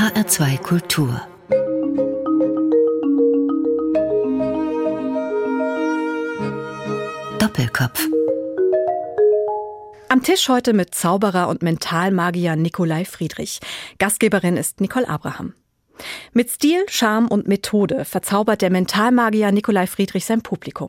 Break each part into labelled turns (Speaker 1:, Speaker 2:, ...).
Speaker 1: HR2 Kultur Doppelkopf
Speaker 2: am Tisch heute mit Zauberer und Mentalmagier Nikolai Friedrich. Gastgeberin ist Nicole Abraham. Mit Stil, Charme und Methode verzaubert der Mentalmagier Nikolai Friedrich sein Publikum.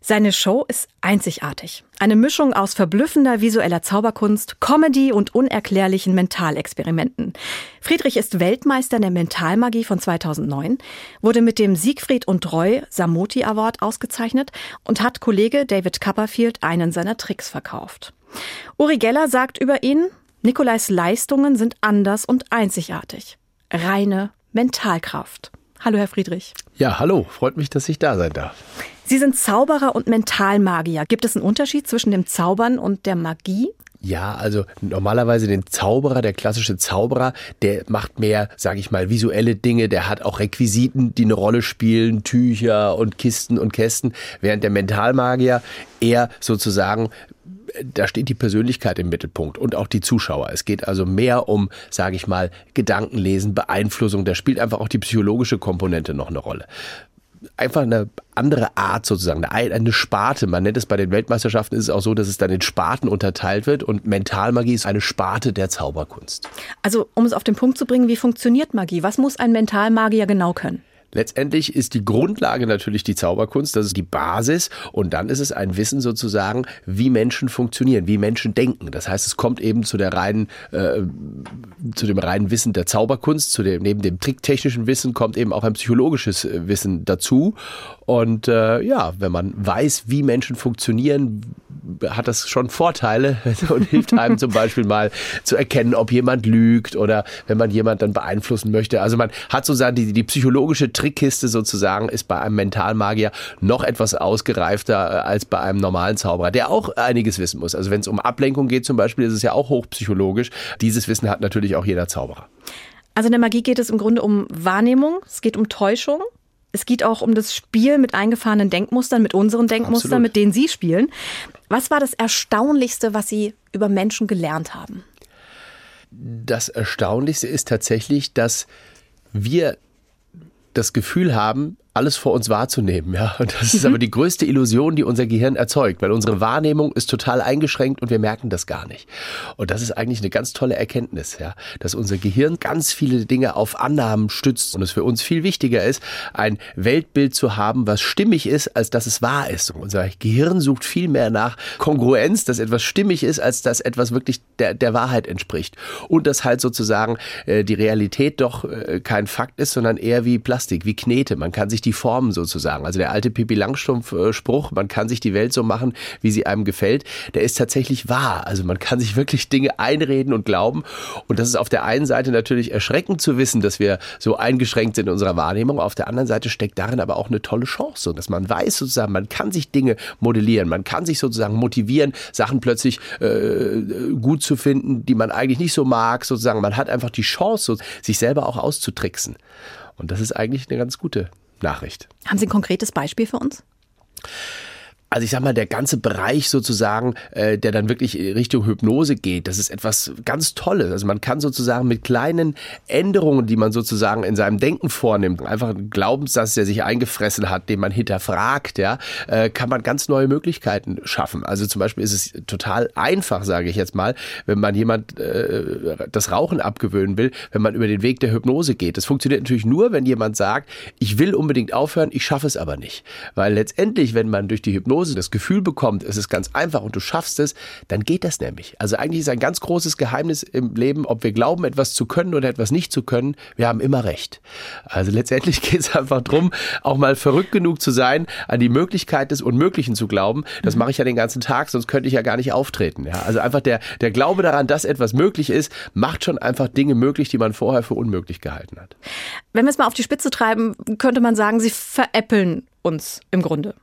Speaker 2: Seine Show ist einzigartig. Eine Mischung aus verblüffender visueller Zauberkunst, Comedy und unerklärlichen Mentalexperimenten. Friedrich ist Weltmeister der Mentalmagie von 2009, wurde mit dem Siegfried und Roy Samoti Award ausgezeichnet und hat Kollege David Copperfield einen seiner Tricks verkauft. Uri Geller sagt über ihn, Nikolais Leistungen sind anders und einzigartig. Reine Mentalkraft. Hallo, Herr Friedrich.
Speaker 3: Ja, hallo. Freut mich, dass ich da sein darf.
Speaker 2: Sie sind Zauberer und Mentalmagier. Gibt es einen Unterschied zwischen dem Zaubern und der Magie?
Speaker 3: Ja, also normalerweise den Zauberer, der klassische Zauberer, der macht mehr, sage ich mal, visuelle Dinge, der hat auch Requisiten, die eine Rolle spielen, Tücher und Kisten und Kästen, während der Mentalmagier eher sozusagen da steht die Persönlichkeit im Mittelpunkt und auch die Zuschauer. Es geht also mehr um, sage ich mal, Gedankenlesen, Beeinflussung. Da spielt einfach auch die psychologische Komponente noch eine Rolle einfach eine andere Art sozusagen, eine, Sparte. Man nennt es bei den Weltmeisterschaften ist es auch so, dass es dann in Sparten unterteilt wird und Mentalmagie ist eine Sparte der Zauberkunst.
Speaker 2: Also, um es auf den Punkt zu bringen, wie funktioniert Magie? Was muss ein Mentalmagier genau können?
Speaker 3: Letztendlich ist die Grundlage natürlich die Zauberkunst, das ist die Basis und dann ist es ein Wissen sozusagen, wie Menschen funktionieren, wie Menschen denken. Das heißt, es kommt eben zu der reinen, äh, zu dem reinen Wissen der Zauberkunst, zu dem, neben dem tricktechnischen Wissen kommt eben auch ein psychologisches äh, Wissen dazu. Und äh, ja, wenn man weiß, wie Menschen funktionieren, hat das schon Vorteile und hilft einem zum Beispiel mal zu erkennen, ob jemand lügt oder wenn man jemand dann beeinflussen möchte. Also man hat sozusagen die, die psychologische Trickkiste sozusagen ist bei einem Mentalmagier noch etwas ausgereifter äh, als bei einem normalen Zauberer, der auch einiges wissen muss. Also wenn es um Ablenkung geht zum Beispiel, ist es ja auch hochpsychologisch. Dieses Wissen hat natürlich auch jeder Zauberer.
Speaker 2: Also in der Magie geht es im Grunde um Wahrnehmung, es geht um Täuschung. Es geht auch um das Spiel mit eingefahrenen Denkmustern, mit unseren Denkmustern, Absolut. mit denen Sie spielen. Was war das Erstaunlichste, was Sie über Menschen gelernt haben?
Speaker 3: Das Erstaunlichste ist tatsächlich, dass wir das Gefühl haben, alles vor uns wahrzunehmen. Ja? Und das ist aber die größte Illusion, die unser Gehirn erzeugt, weil unsere Wahrnehmung ist total eingeschränkt und wir merken das gar nicht. Und das ist eigentlich eine ganz tolle Erkenntnis, ja? dass unser Gehirn ganz viele Dinge auf Annahmen stützt und es für uns viel wichtiger ist, ein Weltbild zu haben, was stimmig ist, als dass es wahr ist. Und unser Gehirn sucht viel mehr nach Kongruenz, dass etwas stimmig ist, als dass etwas wirklich der, der Wahrheit entspricht. Und dass halt sozusagen äh, die Realität doch äh, kein Fakt ist, sondern eher wie Plastik, wie Knete. Man kann sich die Formen sozusagen. Also der alte Pippi Langstrumpf-Spruch, man kann sich die Welt so machen, wie sie einem gefällt, der ist tatsächlich wahr. Also man kann sich wirklich Dinge einreden und glauben. Und das ist auf der einen Seite natürlich erschreckend zu wissen, dass wir so eingeschränkt sind in unserer Wahrnehmung. Auf der anderen Seite steckt darin aber auch eine tolle Chance, dass man weiß sozusagen, man kann sich Dinge modellieren, man kann sich sozusagen motivieren, Sachen plötzlich äh, gut zu finden, die man eigentlich nicht so mag. Sozusagen, man hat einfach die Chance, sich selber auch auszutricksen. Und das ist eigentlich eine ganz gute Nachricht.
Speaker 2: Haben Sie ein konkretes Beispiel für uns?
Speaker 3: Also ich sag mal, der ganze Bereich sozusagen, äh, der dann wirklich Richtung Hypnose geht, das ist etwas ganz Tolles. Also man kann sozusagen mit kleinen Änderungen, die man sozusagen in seinem Denken vornimmt, einfach einen Glaubenssatz, der sich eingefressen hat, den man hinterfragt, ja, äh, kann man ganz neue Möglichkeiten schaffen. Also zum Beispiel ist es total einfach, sage ich jetzt mal, wenn man jemand äh, das Rauchen abgewöhnen will, wenn man über den Weg der Hypnose geht. Das funktioniert natürlich nur, wenn jemand sagt, ich will unbedingt aufhören, ich schaffe es aber nicht. Weil letztendlich, wenn man durch die Hypnose Hypnose das Gefühl bekommt, es ist ganz einfach und du schaffst es, dann geht das nämlich. Also eigentlich ist ein ganz großes Geheimnis im Leben, ob wir glauben, etwas zu können oder etwas nicht zu können, wir haben immer recht. Also letztendlich geht es einfach darum, auch mal verrückt genug zu sein, an die Möglichkeit des Unmöglichen zu glauben. Das mache ich ja den ganzen Tag, sonst könnte ich ja gar nicht auftreten. Ja, also einfach der, der Glaube daran, dass etwas möglich ist, macht schon einfach Dinge möglich, die man vorher für unmöglich gehalten hat.
Speaker 2: Wenn wir es mal auf die Spitze treiben, könnte man sagen, sie veräppeln uns im Grunde.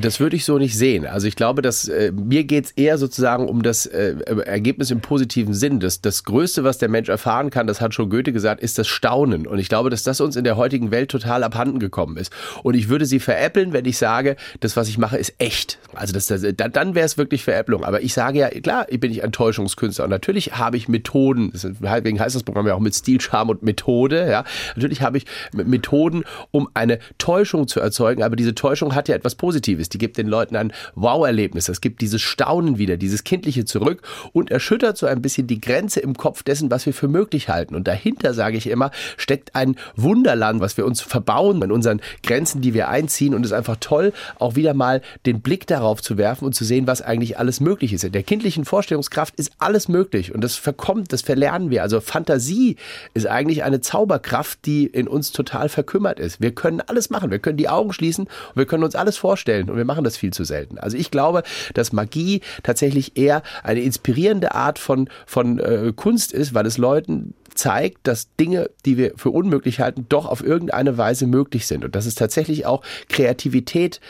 Speaker 3: Das würde ich so nicht sehen. Also ich glaube, dass äh, mir geht es eher sozusagen um das äh, Ergebnis im positiven Sinn. Das, das Größte, was der Mensch erfahren kann, das hat schon Goethe gesagt, ist das Staunen. Und ich glaube, dass das uns in der heutigen Welt total abhanden gekommen ist. Und ich würde sie veräppeln, wenn ich sage, das, was ich mache, ist echt. Also das, das, dann wäre es wirklich Veräpplung. Aber ich sage ja, klar, bin ich ein Täuschungskünstler. Und natürlich habe ich Methoden, deswegen heißt das Programm ja auch mit Stil, Charme und Methode. Ja. Natürlich habe ich Methoden, um eine Täuschung zu erzeugen. Aber diese Täuschung hat ja etwas Positives. Die gibt den Leuten ein Wow-Erlebnis. Es gibt dieses Staunen wieder, dieses Kindliche zurück und erschüttert so ein bisschen die Grenze im Kopf dessen, was wir für möglich halten. Und dahinter, sage ich immer, steckt ein Wunderland, was wir uns verbauen in unseren Grenzen, die wir einziehen. Und es ist einfach toll, auch wieder mal den Blick darauf zu werfen und zu sehen, was eigentlich alles möglich ist. In der kindlichen Vorstellungskraft ist alles möglich und das verkommt, das verlernen wir. Also Fantasie ist eigentlich eine Zauberkraft, die in uns total verkümmert ist. Wir können alles machen. Wir können die Augen schließen und wir können uns alles vorstellen und wir machen das viel zu selten. Also ich glaube, dass Magie tatsächlich eher eine inspirierende Art von, von äh, Kunst ist, weil es Leuten zeigt, dass Dinge, die wir für unmöglich halten, doch auf irgendeine Weise möglich sind und dass es tatsächlich auch Kreativität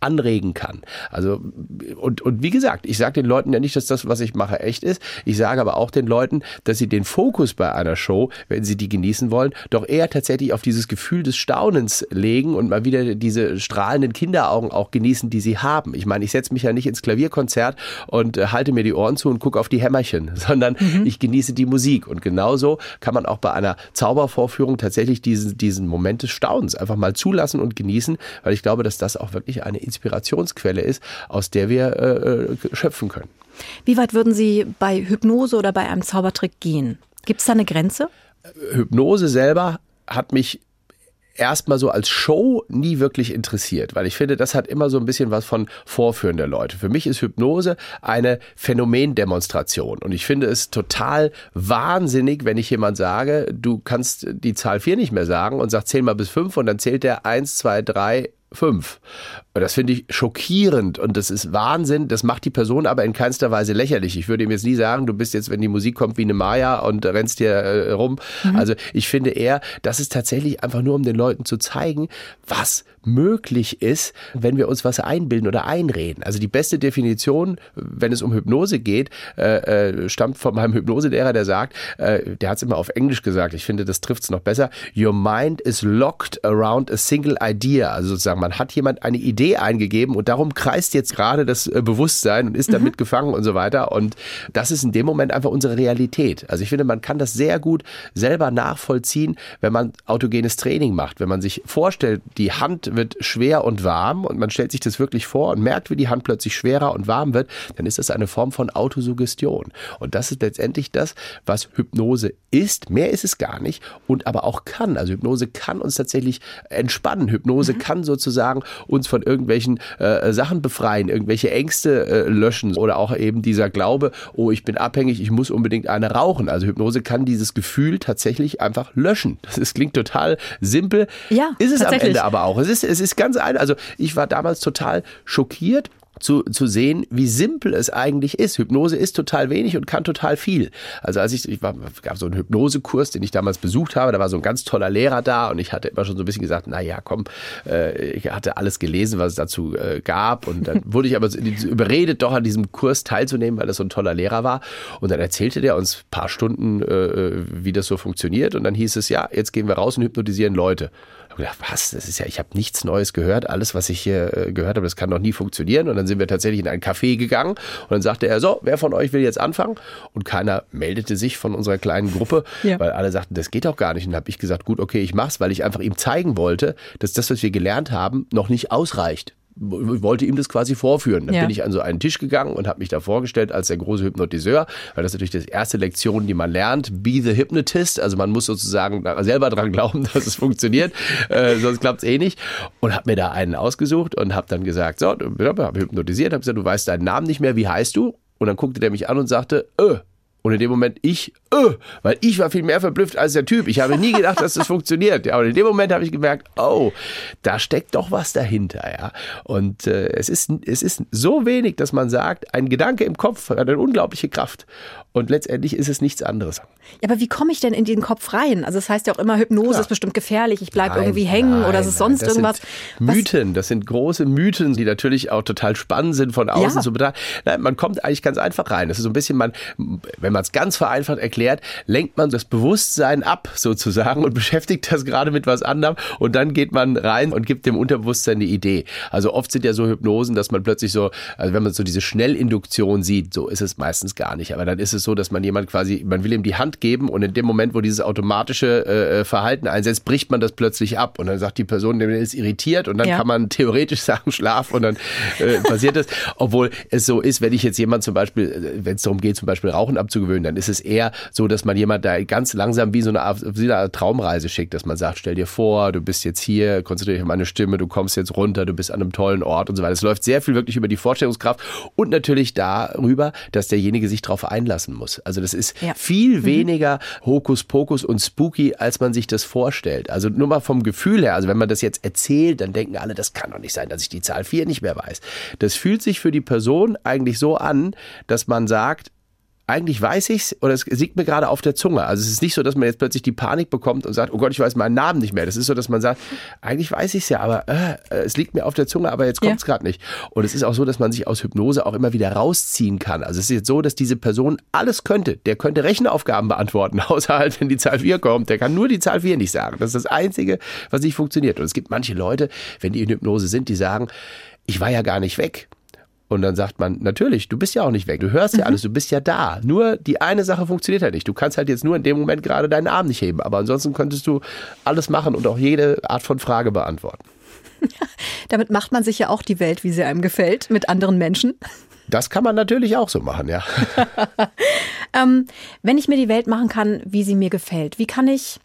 Speaker 3: anregen kann. Also und, und wie gesagt, ich sage den Leuten ja nicht, dass das, was ich mache, echt ist. Ich sage aber auch den Leuten, dass sie den Fokus bei einer Show, wenn sie die genießen wollen, doch eher tatsächlich auf dieses Gefühl des Staunens legen und mal wieder diese strahlenden Kinderaugen auch genießen, die sie haben. Ich meine, ich setze mich ja nicht ins Klavierkonzert und äh, halte mir die Ohren zu und gucke auf die Hämmerchen, sondern mhm. ich genieße die Musik. Und genauso kann man auch bei einer Zaubervorführung tatsächlich diesen, diesen Moment des Staunens einfach mal zulassen und genießen, weil ich glaube, dass das auch wirklich eine Inspirationsquelle ist, aus der wir äh, äh, schöpfen können.
Speaker 2: Wie weit würden Sie bei Hypnose oder bei einem Zaubertrick gehen? Gibt es da eine Grenze?
Speaker 3: Hypnose selber hat mich erstmal so als Show nie wirklich interessiert, weil ich finde, das hat immer so ein bisschen was von Vorführen der Leute. Für mich ist Hypnose eine Phänomendemonstration und ich finde es total wahnsinnig, wenn ich jemand sage, du kannst die Zahl 4 nicht mehr sagen und sagt 10 mal bis 5 und dann zählt der 1, 2, 3, fünf. Das finde ich schockierend und das ist Wahnsinn. Das macht die Person aber in keinster Weise lächerlich. Ich würde ihm jetzt nie sagen, du bist jetzt, wenn die Musik kommt, wie eine Maya und rennst hier äh, rum. Mhm. Also ich finde eher, das ist tatsächlich einfach nur, um den Leuten zu zeigen, was möglich ist, wenn wir uns was einbilden oder einreden. Also die beste Definition, wenn es um Hypnose geht, äh, äh, stammt von meinem Hypnoselehrer, der sagt, äh, der hat es immer auf Englisch gesagt, ich finde, das trifft es noch besser, Your mind is locked around a single idea. Also sozusagen, man hat jemand eine Idee eingegeben und darum kreist jetzt gerade das äh, Bewusstsein und ist damit mhm. gefangen und so weiter. Und das ist in dem Moment einfach unsere Realität. Also ich finde, man kann das sehr gut selber nachvollziehen, wenn man autogenes Training macht, wenn man sich vorstellt, die Hand wird schwer und warm und man stellt sich das wirklich vor und merkt, wie die Hand plötzlich schwerer und warm wird, dann ist das eine Form von Autosuggestion. Und das ist letztendlich das, was Hypnose ist. Mehr ist es gar nicht und aber auch kann. Also Hypnose kann uns tatsächlich entspannen. Hypnose mhm. kann sozusagen uns von irgendwelchen äh, Sachen befreien, irgendwelche Ängste äh, löschen oder auch eben dieser Glaube, oh, ich bin abhängig, ich muss unbedingt eine rauchen. Also Hypnose kann dieses Gefühl tatsächlich einfach löschen. Das ist, klingt total simpel. Ja, ist es am Ende aber auch. Es ist, es ist ganz einfach. Also ich war damals total schockiert zu, zu sehen, wie simpel es eigentlich ist. Hypnose ist total wenig und kann total viel. Also als ich, ich war, gab so einen Hypnosekurs, den ich damals besucht habe, da war so ein ganz toller Lehrer da und ich hatte immer schon so ein bisschen gesagt, na ja, komm, äh, ich hatte alles gelesen, was es dazu äh, gab und dann wurde ich aber überredet, doch an diesem Kurs teilzunehmen, weil das so ein toller Lehrer war und dann erzählte der uns ein paar Stunden, äh, wie das so funktioniert und dann hieß es, ja, jetzt gehen wir raus und hypnotisieren Leute gedacht, was? Das ist ja, ich habe nichts Neues gehört. Alles, was ich hier äh, gehört habe, das kann doch nie funktionieren. Und dann sind wir tatsächlich in ein Café gegangen und dann sagte er, so, wer von euch will jetzt anfangen? Und keiner meldete sich von unserer kleinen Gruppe, ja. weil alle sagten, das geht doch gar nicht. Und dann habe ich gesagt, gut, okay, ich mach's, weil ich einfach ihm zeigen wollte, dass das, was wir gelernt haben, noch nicht ausreicht wollte ihm das quasi vorführen. Dann ja. bin ich an so einen Tisch gegangen und habe mich da vorgestellt als der große Hypnotiseur, weil das ist natürlich die erste Lektion, die man lernt. Be the Hypnotist. Also man muss sozusagen selber dran glauben, dass es funktioniert, äh, sonst klappt es eh nicht. Und habe mir da einen ausgesucht und habe dann gesagt, so, habe hypnotisiert, habe gesagt, du weißt deinen Namen nicht mehr, wie heißt du? Und dann guckte der mich an und sagte, öh, Und in dem Moment ich, äh, weil ich war viel mehr verblüfft als der Typ. Ich habe nie gedacht, dass das funktioniert. Ja, und in dem Moment habe ich gemerkt, oh, da steckt doch was dahinter. Ja. Und äh, es, ist, es ist so wenig, dass man sagt, ein Gedanke im Kopf hat eine unglaubliche Kraft. Und letztendlich ist es nichts anderes.
Speaker 2: Ja, aber wie komme ich denn in den Kopf rein? Also es das heißt ja auch immer, Hypnose ja. ist bestimmt gefährlich, ich bleibe irgendwie hängen nein, oder es ist sonst
Speaker 3: das
Speaker 2: irgendwas.
Speaker 3: Sind Mythen, das sind große Mythen, die natürlich auch total spannend sind von außen ja. zu betrachten. Nein, man kommt eigentlich ganz einfach rein. Das ist so ein bisschen, man, wenn man es ganz vereinfacht erklärt, lenkt man das Bewusstsein ab sozusagen und beschäftigt das gerade mit was anderem und dann geht man rein und gibt dem Unterbewusstsein eine Idee. Also oft sind ja so Hypnosen, dass man plötzlich so, also wenn man so diese Schnellinduktion sieht, so ist es meistens gar nicht. Aber dann ist es so, dass man jemand quasi, man will ihm die Hand geben und in dem Moment, wo dieses automatische äh, Verhalten einsetzt, bricht man das plötzlich ab und dann sagt die Person, der ist irritiert und dann ja. kann man theoretisch sagen, schlaf und dann äh, passiert das. Obwohl es so ist, wenn ich jetzt jemand zum Beispiel, äh, wenn es darum geht, zum Beispiel Rauchen abzugewöhnen, dann ist es eher so, dass man jemand da ganz langsam wie so eine, wie eine Traumreise schickt, dass man sagt, stell dir vor, du bist jetzt hier, konzentriere dich auf meine Stimme, du kommst jetzt runter, du bist an einem tollen Ort und so weiter. Es läuft sehr viel wirklich über die Vorstellungskraft und natürlich darüber, dass derjenige sich darauf einlassen muss. Also das ist ja. viel mhm. weniger Hokuspokus und spooky, als man sich das vorstellt. Also nur mal vom Gefühl her, also wenn man das jetzt erzählt, dann denken alle, das kann doch nicht sein, dass ich die Zahl 4 nicht mehr weiß. Das fühlt sich für die Person eigentlich so an, dass man sagt, eigentlich weiß ich's oder es liegt mir gerade auf der Zunge. Also es ist nicht so, dass man jetzt plötzlich die Panik bekommt und sagt, oh Gott, ich weiß meinen Namen nicht mehr. Das ist so, dass man sagt, eigentlich weiß ich's ja, aber äh, es liegt mir auf der Zunge, aber jetzt kommt's ja. gerade nicht. Und es ist auch so, dass man sich aus Hypnose auch immer wieder rausziehen kann. Also es ist jetzt so, dass diese Person alles könnte. Der könnte Rechenaufgaben beantworten, außer halt, wenn die Zahl 4 kommt. Der kann nur die Zahl 4 nicht sagen. Das ist das Einzige, was nicht funktioniert. Und es gibt manche Leute, wenn die in Hypnose sind, die sagen, ich war ja gar nicht weg. Und dann sagt man, natürlich, du bist ja auch nicht weg. Du hörst ja mhm. alles, du bist ja da. Nur die eine Sache funktioniert halt nicht. Du kannst halt jetzt nur in dem Moment gerade deinen Arm nicht heben. Aber ansonsten könntest du alles machen und auch jede Art von Frage beantworten.
Speaker 2: Damit macht man sich ja auch die Welt, wie sie einem gefällt, mit anderen Menschen.
Speaker 3: Das kann man natürlich auch so machen, ja.
Speaker 2: ähm, wenn ich mir die Welt machen kann, wie sie mir gefällt, wie kann ich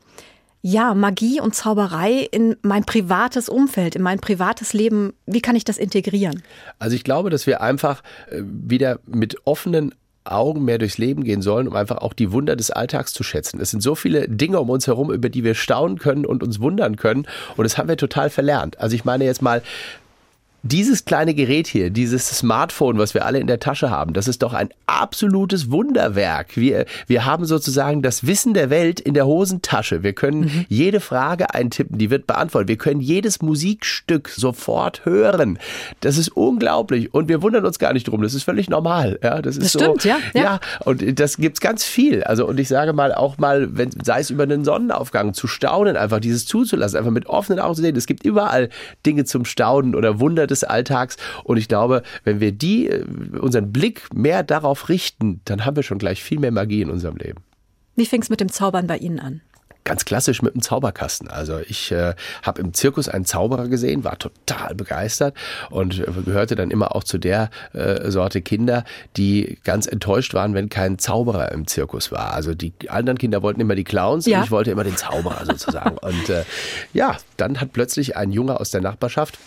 Speaker 2: ja, Magie und Zauberei in mein privates Umfeld, in mein privates Leben, wie kann ich das integrieren?
Speaker 3: Also ich glaube, dass wir einfach äh, wieder mit offenen Augen mehr durchs Leben gehen sollen, um einfach auch die Wunder des Alltags zu schätzen. Es sind so viele Dinge um uns herum, über die wir staunen können und uns wundern können. Und das haben wir total verlernt. Also ich meine jetzt mal, dieses kleine Gerät hier, dieses Smartphone, was wir alle in der Tasche haben, das ist doch ein absolutes Wunderwerk. Wir, wir haben sozusagen das Wissen der Welt in der Hosentasche. Wir können mhm. jede Frage eintippen, die wird beantwortet. Wir können jedes Musikstück sofort hören. Das ist unglaublich und wir wundern uns gar nicht drum. Das ist völlig normal. Ja, das ist
Speaker 2: das stimmt,
Speaker 3: so,
Speaker 2: ja, ja.
Speaker 3: Ja, und das gibt's ganz viel. Also und ich sage mal auch mal, wenn sei es über einen Sonnenaufgang zu staunen, einfach dieses zuzulassen, einfach mit offenen Augen zu sehen. Es gibt überall Dinge zum Staunen oder Wunder des Alltags. Und ich glaube, wenn wir die, äh, unseren Blick mehr darauf richten, dann haben wir schon gleich viel mehr Magie in unserem Leben.
Speaker 2: Wie fing es mit dem Zaubern bei Ihnen an?
Speaker 3: ganz klassisch mit dem Zauberkasten. Also ich äh, habe im Zirkus einen Zauberer gesehen, war total begeistert und äh, gehörte dann immer auch zu der äh, Sorte Kinder, die ganz enttäuscht waren, wenn kein Zauberer im Zirkus war. Also die anderen Kinder wollten immer die Clowns ja. und ich wollte immer den Zauberer sozusagen. und äh, ja, dann hat plötzlich ein Junge aus der Nachbarschaft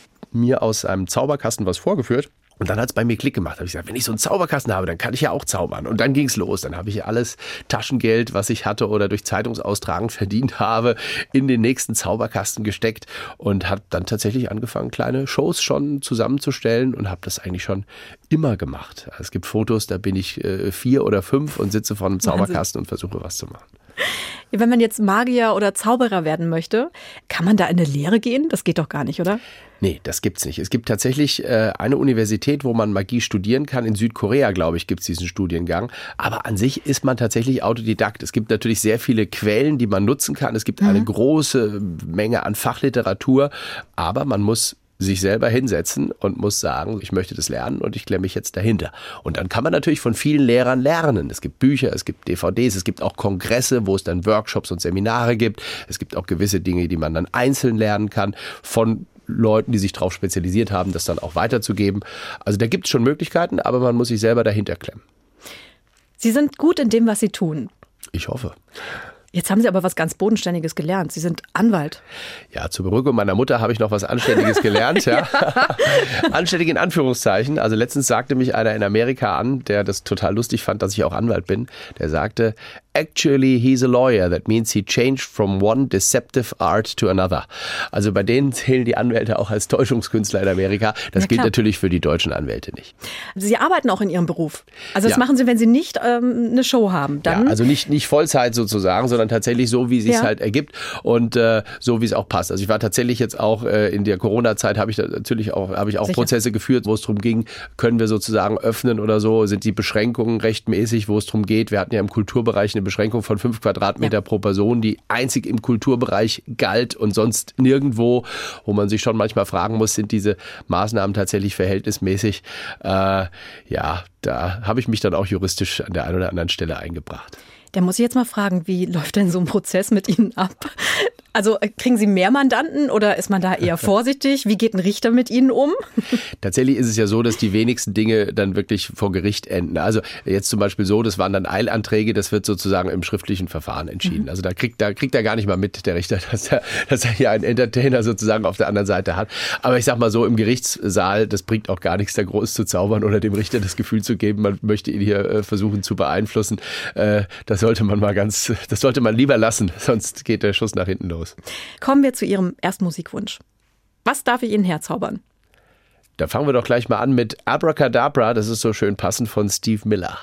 Speaker 3: mir aus einem Zauberkasten was vorgeführt. Und dann hat es bei mir Klick gemacht. Habe ich gesagt, wenn ich so einen Zauberkasten habe, dann kann ich ja auch zaubern. Und dann ging es los. Dann habe ich alles Taschengeld, was ich hatte oder durch Zeitungsaustragen verdient habe, in den nächsten Zauberkasten gesteckt und habe dann tatsächlich angefangen, kleine Shows schon zusammenzustellen und habe das eigentlich schon immer gemacht. Es gibt Fotos, da bin ich äh, vier oder fünf und sitze vor einem Zauberkasten Wahnsinn. und versuche was zu machen.
Speaker 2: Wenn man jetzt Magier oder Zauberer werden möchte, kann man da in eine Lehre gehen? Das geht doch gar nicht, oder?
Speaker 3: Nee, das gibt's nicht. Es gibt tatsächlich äh, eine Universität, wo man Magie studieren kann. In Südkorea, glaube ich, gibt's diesen Studiengang. Aber an sich ist man tatsächlich Autodidakt. Es gibt natürlich sehr viele Quellen, die man nutzen kann. Es gibt mhm. eine große Menge an Fachliteratur. Aber man muss sich selber hinsetzen und muss sagen, ich möchte das lernen und ich klemme mich jetzt dahinter. Und dann kann man natürlich von vielen Lehrern lernen. Es gibt Bücher, es gibt DVDs, es gibt auch Kongresse, wo es dann Workshops und Seminare gibt. Es gibt auch gewisse Dinge, die man dann einzeln lernen kann von Leuten, die sich darauf spezialisiert haben, das dann auch weiterzugeben. Also da gibt es schon Möglichkeiten, aber man muss sich selber dahinter klemmen.
Speaker 2: Sie sind gut in dem, was Sie tun.
Speaker 3: Ich hoffe.
Speaker 2: Jetzt haben Sie aber was ganz Bodenständiges gelernt. Sie sind Anwalt.
Speaker 3: Ja, zur Beruhigung meiner Mutter habe ich noch was Anständiges gelernt. ja. Anständig in Anführungszeichen. Also letztens sagte mich einer in Amerika an, der das total lustig fand, dass ich auch Anwalt bin. Der sagte, actually he's a lawyer. That means he changed from one deceptive art to another. Also bei denen zählen die Anwälte auch als Täuschungskünstler in Amerika. Das Na gilt natürlich für die deutschen Anwälte nicht.
Speaker 2: Sie arbeiten auch in Ihrem Beruf. Also das ja. machen Sie, wenn Sie nicht ähm, eine Show haben. Dann
Speaker 3: ja, also nicht, nicht Vollzeit sozusagen, sondern tatsächlich so, wie es ja. halt ergibt und äh, so, wie es auch passt. Also ich war tatsächlich jetzt auch äh, in der Corona-Zeit habe ich natürlich auch, habe ich auch Sicher. Prozesse geführt, wo es darum ging, können wir sozusagen öffnen oder so, sind die Beschränkungen rechtmäßig, wo es darum geht. Wir hatten ja im Kulturbereich eine Beschränkung von fünf Quadratmeter ja. pro Person, die einzig im Kulturbereich galt und sonst nirgendwo, wo man sich schon manchmal fragen muss, sind diese Maßnahmen tatsächlich verhältnismäßig? Äh, ja, da habe ich mich dann auch juristisch an der einen oder anderen Stelle eingebracht.
Speaker 2: Da muss ich jetzt mal fragen, wie läuft denn so ein Prozess mit Ihnen ab? Also äh, kriegen Sie mehr Mandanten oder ist man da eher vorsichtig? Wie geht ein Richter mit Ihnen um?
Speaker 3: Tatsächlich ist es ja so, dass die wenigsten Dinge dann wirklich vor Gericht enden. Also jetzt zum Beispiel so, das waren dann Eilanträge, das wird sozusagen im schriftlichen Verfahren entschieden. Mhm. Also da kriegt, da kriegt er gar nicht mal mit, der Richter, dass er, dass er hier einen Entertainer sozusagen auf der anderen Seite hat. Aber ich sag mal so, im Gerichtssaal, das bringt auch gar nichts, da groß zu zaubern oder dem Richter das Gefühl zu geben, man möchte ihn hier äh, versuchen zu beeinflussen. Äh, das sollte man mal ganz, das sollte man lieber lassen, sonst geht der Schuss nach hinten los los.
Speaker 2: Kommen wir zu Ihrem ersten Musikwunsch. Was darf ich Ihnen herzaubern?
Speaker 3: Da fangen wir doch gleich mal an mit Abracadabra, das ist so schön passend von Steve Miller.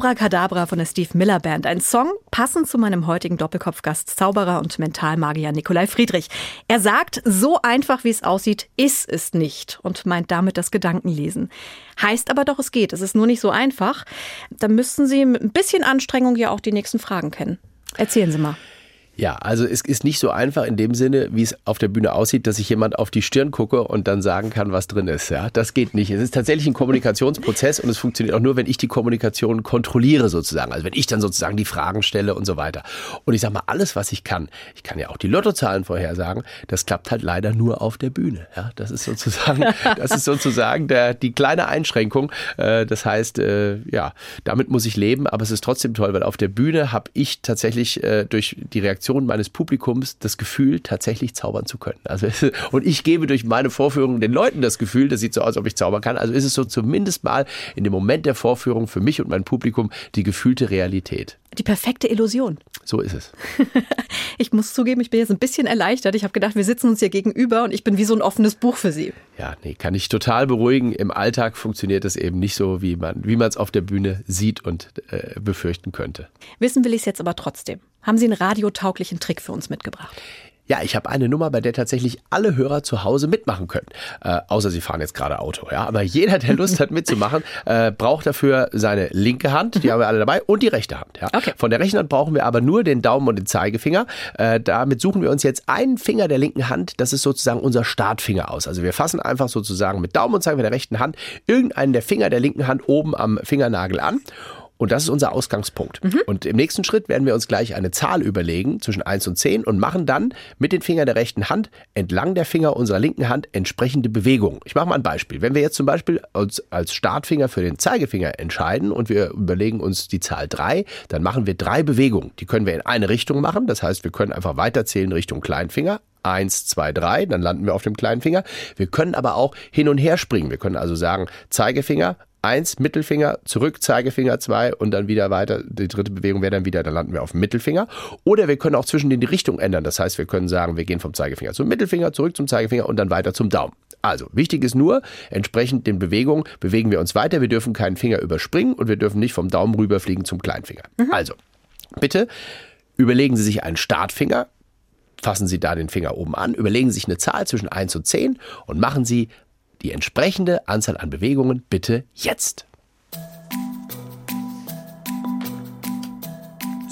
Speaker 2: Abracadabra von der Steve Miller Band. Ein Song passend zu meinem heutigen Doppelkopfgast, Zauberer und Mentalmagier Nikolai Friedrich. Er sagt, so einfach wie es aussieht, ist es nicht und meint damit das Gedankenlesen. Heißt aber doch, es geht. Es ist nur nicht so einfach. Da müssten Sie mit ein bisschen Anstrengung ja auch die nächsten Fragen kennen. Erzählen Sie mal.
Speaker 3: Ja, also es ist nicht so einfach in dem Sinne, wie es auf der Bühne aussieht, dass ich jemand auf die Stirn gucke und dann sagen kann, was drin ist. Ja, das geht nicht. Es ist tatsächlich ein Kommunikationsprozess und es funktioniert auch nur, wenn ich die Kommunikation kontrolliere sozusagen. Also wenn ich dann sozusagen die Fragen stelle und so weiter. Und ich sage mal, alles, was ich kann, ich kann ja auch die Lottozahlen vorhersagen, das klappt halt leider nur auf der Bühne. Ja, das ist sozusagen, das ist sozusagen der, die kleine Einschränkung. Äh, das heißt, äh, ja, damit muss ich leben, aber es ist trotzdem toll, weil auf der Bühne habe ich tatsächlich äh, durch die Reaktion Reaktion meines Publikums das Gefühl, tatsächlich zaubern zu können. Also, und ich gebe durch meine Vorführung den Leuten das Gefühl, das sieht so aus, als ob ich zaubern kann. Also ist es so zumindest mal in dem Moment der Vorführung für mich und mein Publikum die gefühlte Realität.
Speaker 2: Die perfekte Illusion.
Speaker 3: So ist es.
Speaker 2: ich muss zugeben, ich bin jetzt ein bisschen erleichtert. Ich habe gedacht, wir sitzen uns hier gegenüber und ich bin wie so ein offenes Buch für Sie.
Speaker 3: Ja, nee, kann ich total beruhigen. Im Alltag funktioniert es eben nicht so, wie man wie es auf der Bühne sieht und äh, befürchten könnte.
Speaker 2: Wissen will ich es jetzt aber trotzdem. Haben Sie einen radiotauglichen Trick für uns mitgebracht?
Speaker 3: Ja, ich habe eine Nummer, bei der tatsächlich alle Hörer zu Hause mitmachen können. Äh, außer sie fahren jetzt gerade Auto. Ja, aber jeder, der Lust hat mitzumachen, äh, braucht dafür seine linke Hand, die mhm. haben wir alle dabei, und die rechte Hand. Ja. Okay. Von der rechten Hand brauchen wir aber nur den Daumen und den Zeigefinger. Äh, damit suchen wir uns jetzt einen Finger der linken Hand. Das ist sozusagen unser Startfinger aus. Also wir fassen einfach sozusagen mit Daumen und Zeigefinger der rechten Hand irgendeinen der Finger der linken Hand oben am Fingernagel an und das ist unser Ausgangspunkt. Mhm. Und im nächsten Schritt werden wir uns gleich eine Zahl überlegen zwischen 1 und 10 und machen dann mit den Fingern der rechten Hand entlang der Finger unserer linken Hand entsprechende Bewegungen. Ich mache mal ein Beispiel. Wenn wir jetzt zum Beispiel uns als Startfinger für den Zeigefinger entscheiden und wir überlegen uns die Zahl 3, dann machen wir drei Bewegungen. Die können wir in eine Richtung machen. Das heißt, wir können einfach weiterzählen Richtung Kleinfinger. Eins, zwei, drei, dann landen wir auf dem kleinen Finger. Wir können aber auch hin und her springen. Wir können also sagen, Zeigefinger, eins, Mittelfinger, zurück, Zeigefinger, zwei und dann wieder weiter. Die dritte Bewegung wäre dann wieder, dann landen wir auf dem Mittelfinger. Oder wir können auch zwischen den die Richtung ändern. Das heißt, wir können sagen, wir gehen vom Zeigefinger zum Mittelfinger, zurück zum Zeigefinger und dann weiter zum Daumen. Also, wichtig ist nur, entsprechend den Bewegungen bewegen wir uns weiter. Wir dürfen keinen Finger überspringen und wir dürfen nicht vom Daumen rüberfliegen zum Kleinfinger. Mhm. Also, bitte überlegen Sie sich einen Startfinger, fassen Sie da den Finger oben an, überlegen Sie sich eine Zahl zwischen 1 und 10 und machen Sie die entsprechende Anzahl an Bewegungen bitte jetzt.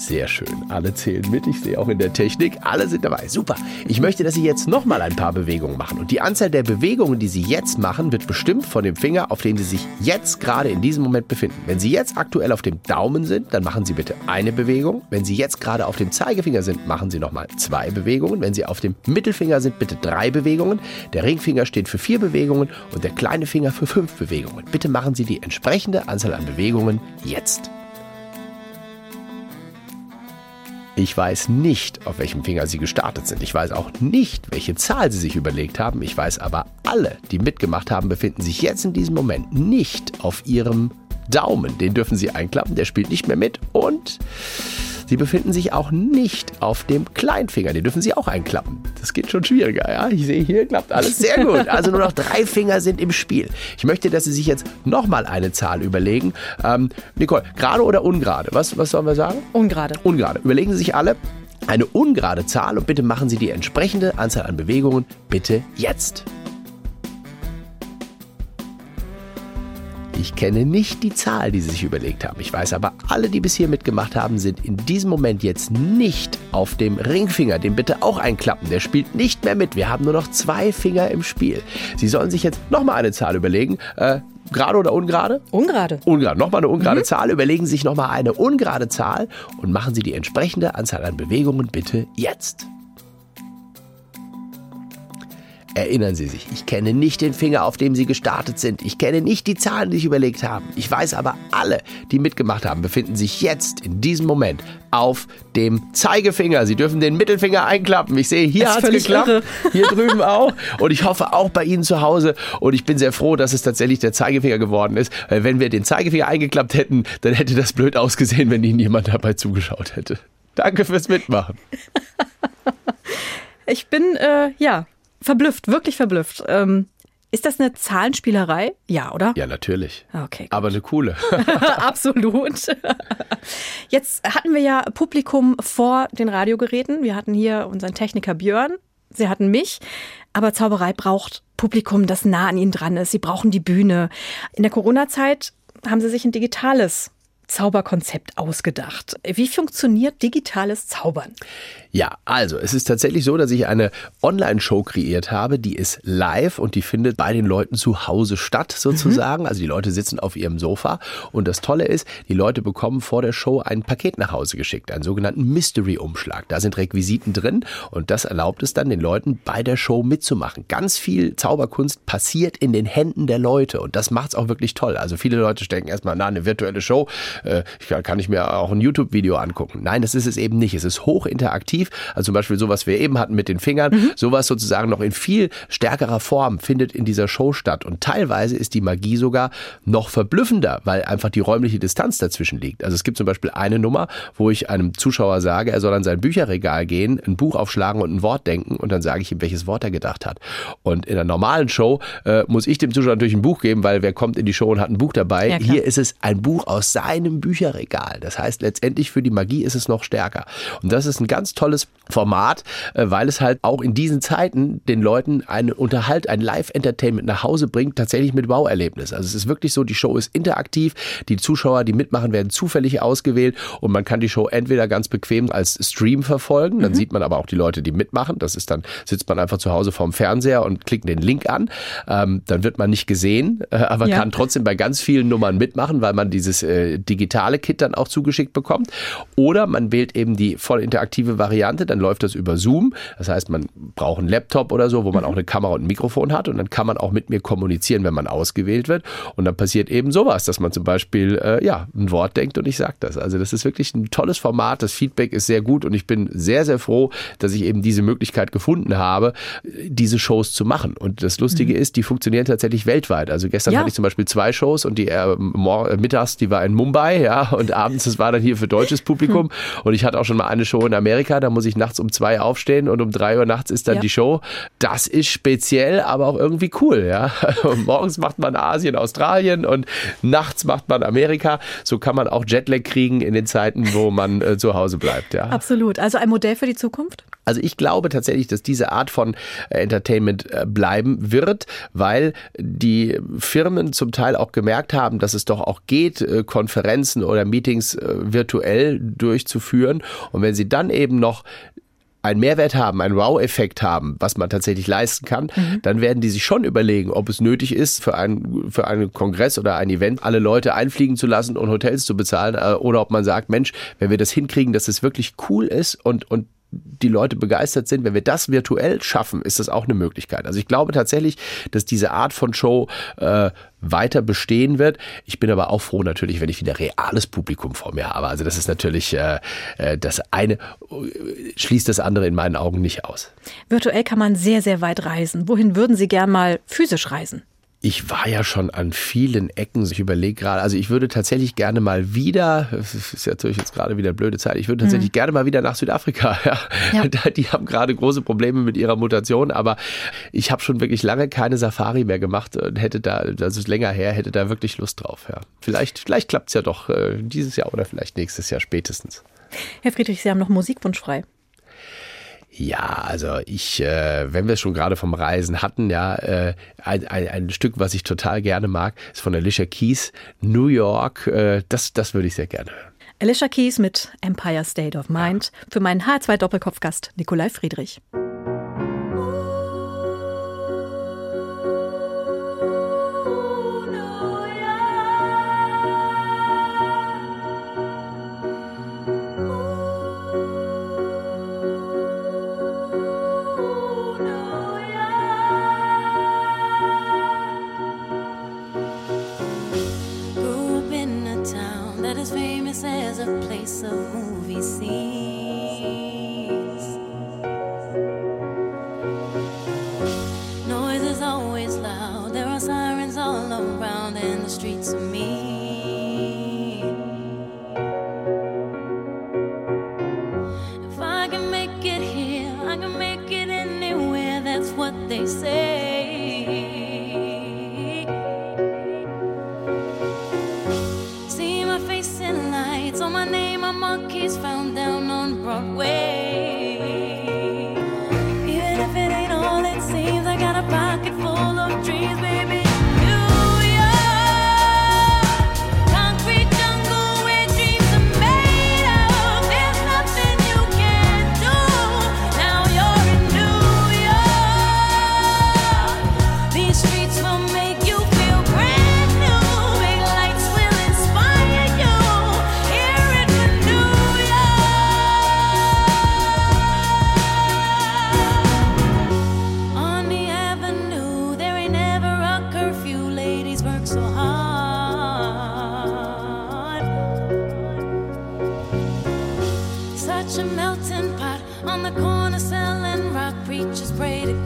Speaker 3: Sehr schön. Alle zählen mit. Ich sehe auch in der Technik, alle sind dabei. Super. Ich möchte, dass Sie jetzt nochmal ein paar Bewegungen machen. Und die Anzahl der Bewegungen, die Sie jetzt machen, wird bestimmt von dem Finger, auf dem Sie sich jetzt gerade in diesem Moment befinden. Wenn Sie jetzt aktuell auf dem Daumen sind, dann machen Sie bitte eine Bewegung. Wenn Sie jetzt gerade auf dem Zeigefinger sind, machen Sie nochmal zwei Bewegungen. Wenn Sie auf dem Mittelfinger sind, bitte drei Bewegungen. Der Ringfinger steht für vier Bewegungen und der kleine Finger für fünf Bewegungen. Bitte machen Sie die entsprechende Anzahl an Bewegungen jetzt. Ich weiß nicht, auf welchem Finger Sie gestartet sind. Ich weiß auch nicht, welche Zahl Sie sich überlegt haben. Ich weiß aber, alle, die mitgemacht haben, befinden sich jetzt in diesem Moment nicht auf Ihrem Daumen. Den dürfen Sie einklappen, der spielt nicht mehr mit. Und Sie befinden sich auch nicht auf dem Kleinfinger. Den dürfen Sie auch einklappen. Das geht schon schwieriger. Ja? Ich sehe hier, klappt alles sehr gut. Also nur noch drei Finger sind im Spiel. Ich möchte, dass Sie sich jetzt nochmal eine Zahl überlegen. Ähm, Nicole, gerade oder ungerade? Was, was sollen wir sagen?
Speaker 2: Ungerade.
Speaker 3: Ungerade. Überlegen Sie sich alle eine ungerade Zahl und bitte machen Sie die entsprechende Anzahl an Bewegungen bitte jetzt. Ich kenne nicht die Zahl, die Sie sich überlegt haben. Ich weiß aber, alle, die bis hier mitgemacht haben, sind in diesem Moment jetzt nicht auf dem Ringfinger. Den bitte auch einklappen. Der spielt nicht mehr mit. Wir haben nur noch zwei Finger im Spiel. Sie sollen sich jetzt nochmal eine Zahl überlegen. Äh, Gerade oder ungerade?
Speaker 2: Ungerade.
Speaker 3: Ungerade. Nochmal eine ungerade mhm. Zahl. Überlegen Sie sich nochmal eine ungerade Zahl und machen Sie die entsprechende Anzahl an Bewegungen bitte jetzt. Erinnern Sie sich, ich kenne nicht den Finger, auf dem Sie gestartet sind. Ich kenne nicht die Zahlen, die Sie überlegt haben. Ich weiß aber, alle, die mitgemacht haben, befinden sich jetzt in diesem Moment auf dem Zeigefinger. Sie dürfen den Mittelfinger einklappen. Ich sehe, hier hat es geklappt, irre. hier drüben auch. Und ich hoffe auch bei Ihnen zu Hause. Und ich bin sehr froh, dass es tatsächlich der Zeigefinger geworden ist. Weil wenn wir den Zeigefinger eingeklappt hätten, dann hätte das blöd ausgesehen, wenn Ihnen jemand dabei zugeschaut hätte. Danke fürs Mitmachen.
Speaker 2: Ich bin, äh, ja, verblüfft, wirklich verblüfft. Ähm, Ist das eine Zahlenspielerei? Ja, oder?
Speaker 3: Ja, natürlich.
Speaker 2: Okay. Gut.
Speaker 3: Aber eine coole.
Speaker 2: Absolut. Jetzt hatten wir ja Publikum vor den Radiogeräten. Wir hatten hier unseren Techniker Björn. Sie hatten mich. Aber Zauberei braucht Publikum, das nah an ihnen dran ist. Sie brauchen die Bühne. In der Corona-Zeit haben sie sich ein digitales Zauberkonzept ausgedacht. Wie funktioniert digitales Zaubern?
Speaker 3: Ja, also es ist tatsächlich so, dass ich eine Online-Show kreiert habe, die ist live und die findet bei den Leuten zu Hause statt sozusagen. Mhm. Also die Leute sitzen auf ihrem Sofa und das Tolle ist, die Leute bekommen vor der Show ein Paket nach Hause geschickt, einen sogenannten Mystery-Umschlag. Da sind Requisiten drin und das erlaubt es dann den Leuten bei der Show mitzumachen. Ganz viel Zauberkunst passiert in den Händen der Leute und das macht es auch wirklich toll. Also viele Leute denken erstmal, na, eine virtuelle Show, äh, kann ich mir auch ein YouTube-Video angucken. Nein, das ist es eben nicht. Es ist hochinteraktiv. Also zum Beispiel sowas wir eben hatten mit den Fingern, mhm. sowas sozusagen noch in viel stärkerer Form findet in dieser Show statt. Und teilweise ist die Magie sogar noch verblüffender, weil einfach die räumliche Distanz dazwischen liegt. Also es gibt zum Beispiel eine Nummer, wo ich einem Zuschauer sage, er soll an sein Bücherregal gehen, ein Buch aufschlagen und ein Wort denken und dann sage ich ihm, welches Wort er gedacht hat. Und in einer normalen Show äh, muss ich dem Zuschauer natürlich ein Buch geben, weil wer kommt in die Show und hat ein Buch dabei. Ja, Hier ist es ein Buch aus seinem Bücherregal. Das heißt, letztendlich für die Magie ist es noch stärker. Und das ist ein ganz tolles Format, äh, weil es halt auch in diesen Zeiten den Leuten einen Unterhalt, ein Live-Entertainment nach Hause bringt, tatsächlich mit Wow-Erlebnis. Also es ist wirklich so, die Show ist interaktiv, die Zuschauer, die mitmachen, werden zufällig ausgewählt und man kann die Show entweder ganz bequem als Stream verfolgen, dann mhm. sieht man aber auch die Leute, die mitmachen. Das ist dann, sitzt man einfach zu Hause vorm Fernseher und klickt den Link an. Ähm, dann wird man nicht gesehen, äh, aber ja. kann trotzdem bei ganz vielen Nummern mitmachen, weil man dieses äh, digitale Kit dann auch zugeschickt bekommt. Oder man wählt eben die voll interaktive Variante, dann läuft das über Zoom. Das heißt, man braucht einen Laptop oder so, wo man auch eine Kamera und ein Mikrofon hat und dann kann man auch mit mir kommunizieren, wenn man ausgewählt wird. Und dann passiert eben sowas, dass man zum Beispiel äh, ja ein Wort denkt und ich sage das. Also das ist wirklich ein tolles Format. Das Feedback ist sehr gut und ich bin sehr sehr froh, dass ich eben diese Möglichkeit gefunden habe, diese Shows zu machen. Und das Lustige mhm. ist, die funktionieren tatsächlich weltweit. Also gestern ja. hatte ich zum Beispiel zwei Shows und die äh, mittags, die war in Mumbai, ja, und abends, das war dann hier für deutsches Publikum. Mhm. Und ich hatte auch schon mal eine Show in Amerika, da muss ich nachts um zwei aufstehen und um drei Uhr nachts ist dann ja. die Show. Das ist speziell, aber auch irgendwie cool, ja. morgens macht man Asien, Australien und nachts macht man Amerika. So kann man auch Jetlag kriegen in den Zeiten, wo man äh, zu Hause bleibt, ja.
Speaker 2: Absolut. Also ein Modell für die Zukunft?
Speaker 3: Also ich glaube tatsächlich, dass diese Art von äh, Entertainment äh, bleiben wird, weil die Firmen zum Teil auch gemerkt haben, dass es doch auch geht, äh, Konferenzen oder Meetings virtuell durchzuführen. Und wenn sie dann eben noch einen Mehrwert haben, einen Wow-Effekt haben, was man tatsächlich leisten kann, mhm. dann werden die sich schon überlegen, ob es nötig ist, für einen, für einen Kongress oder ein Event alle Leute einfliegen zu lassen und Hotels zu bezahlen, oder ob man sagt, Mensch, wenn wir das hinkriegen, dass es wirklich cool ist und, und die Leute begeistert sind, wenn wir das virtuell schaffen, ist das auch eine Möglichkeit. Also ich glaube tatsächlich, dass diese Art von Show äh, weiter bestehen wird. Ich bin aber auch froh natürlich, wenn ich wieder reales Publikum vor mir habe. Also das ist natürlich äh, äh das eine äh, schließt das andere in meinen Augen nicht aus.
Speaker 2: Virtuell kann man sehr sehr weit reisen. Wohin würden Sie gern mal physisch reisen?
Speaker 3: Ich war ja schon an vielen Ecken. Ich überlege gerade, also ich würde tatsächlich gerne mal wieder, das ist natürlich jetzt gerade wieder eine blöde Zeit, ich würde tatsächlich mhm. gerne mal wieder nach Südafrika. Ja. Ja. Die haben gerade große Probleme mit ihrer Mutation, aber ich habe schon wirklich lange keine Safari mehr gemacht und hätte da, das ist länger her, hätte da wirklich Lust drauf. Ja. Vielleicht, vielleicht klappt es ja doch äh, dieses Jahr oder vielleicht nächstes Jahr spätestens.
Speaker 2: Herr Friedrich, Sie haben noch Musikwunsch frei.
Speaker 3: Ja, also ich, äh, wenn wir es schon gerade vom Reisen hatten, ja, äh, ein, ein, ein, Stück, was ich total gerne mag, ist von Alicia Keys, New York. Äh, das, das würde ich sehr gerne hören.
Speaker 2: Alicia Keys mit Empire State of Mind für meinen H2-Doppelkopfgast Nikolai Friedrich.
Speaker 4: Preachers pray to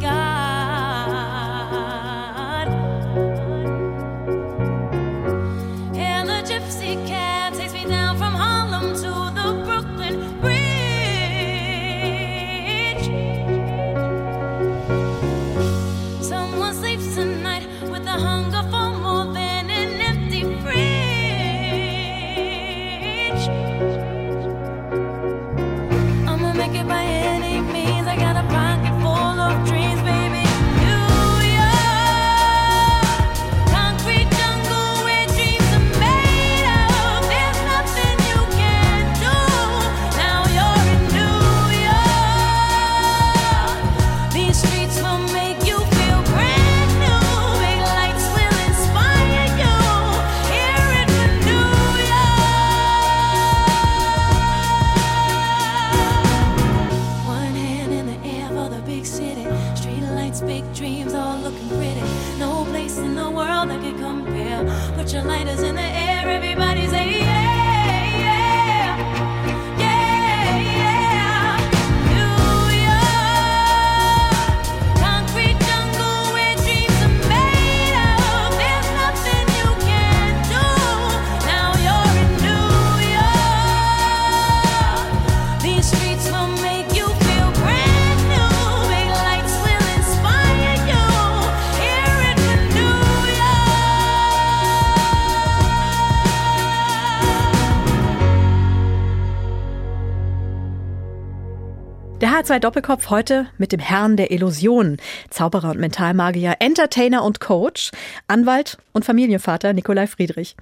Speaker 2: HR2 Doppelkopf heute mit dem Herrn der Illusionen, Zauberer und Mentalmagier, Entertainer und Coach, Anwalt und Familienvater Nikolai Friedrich.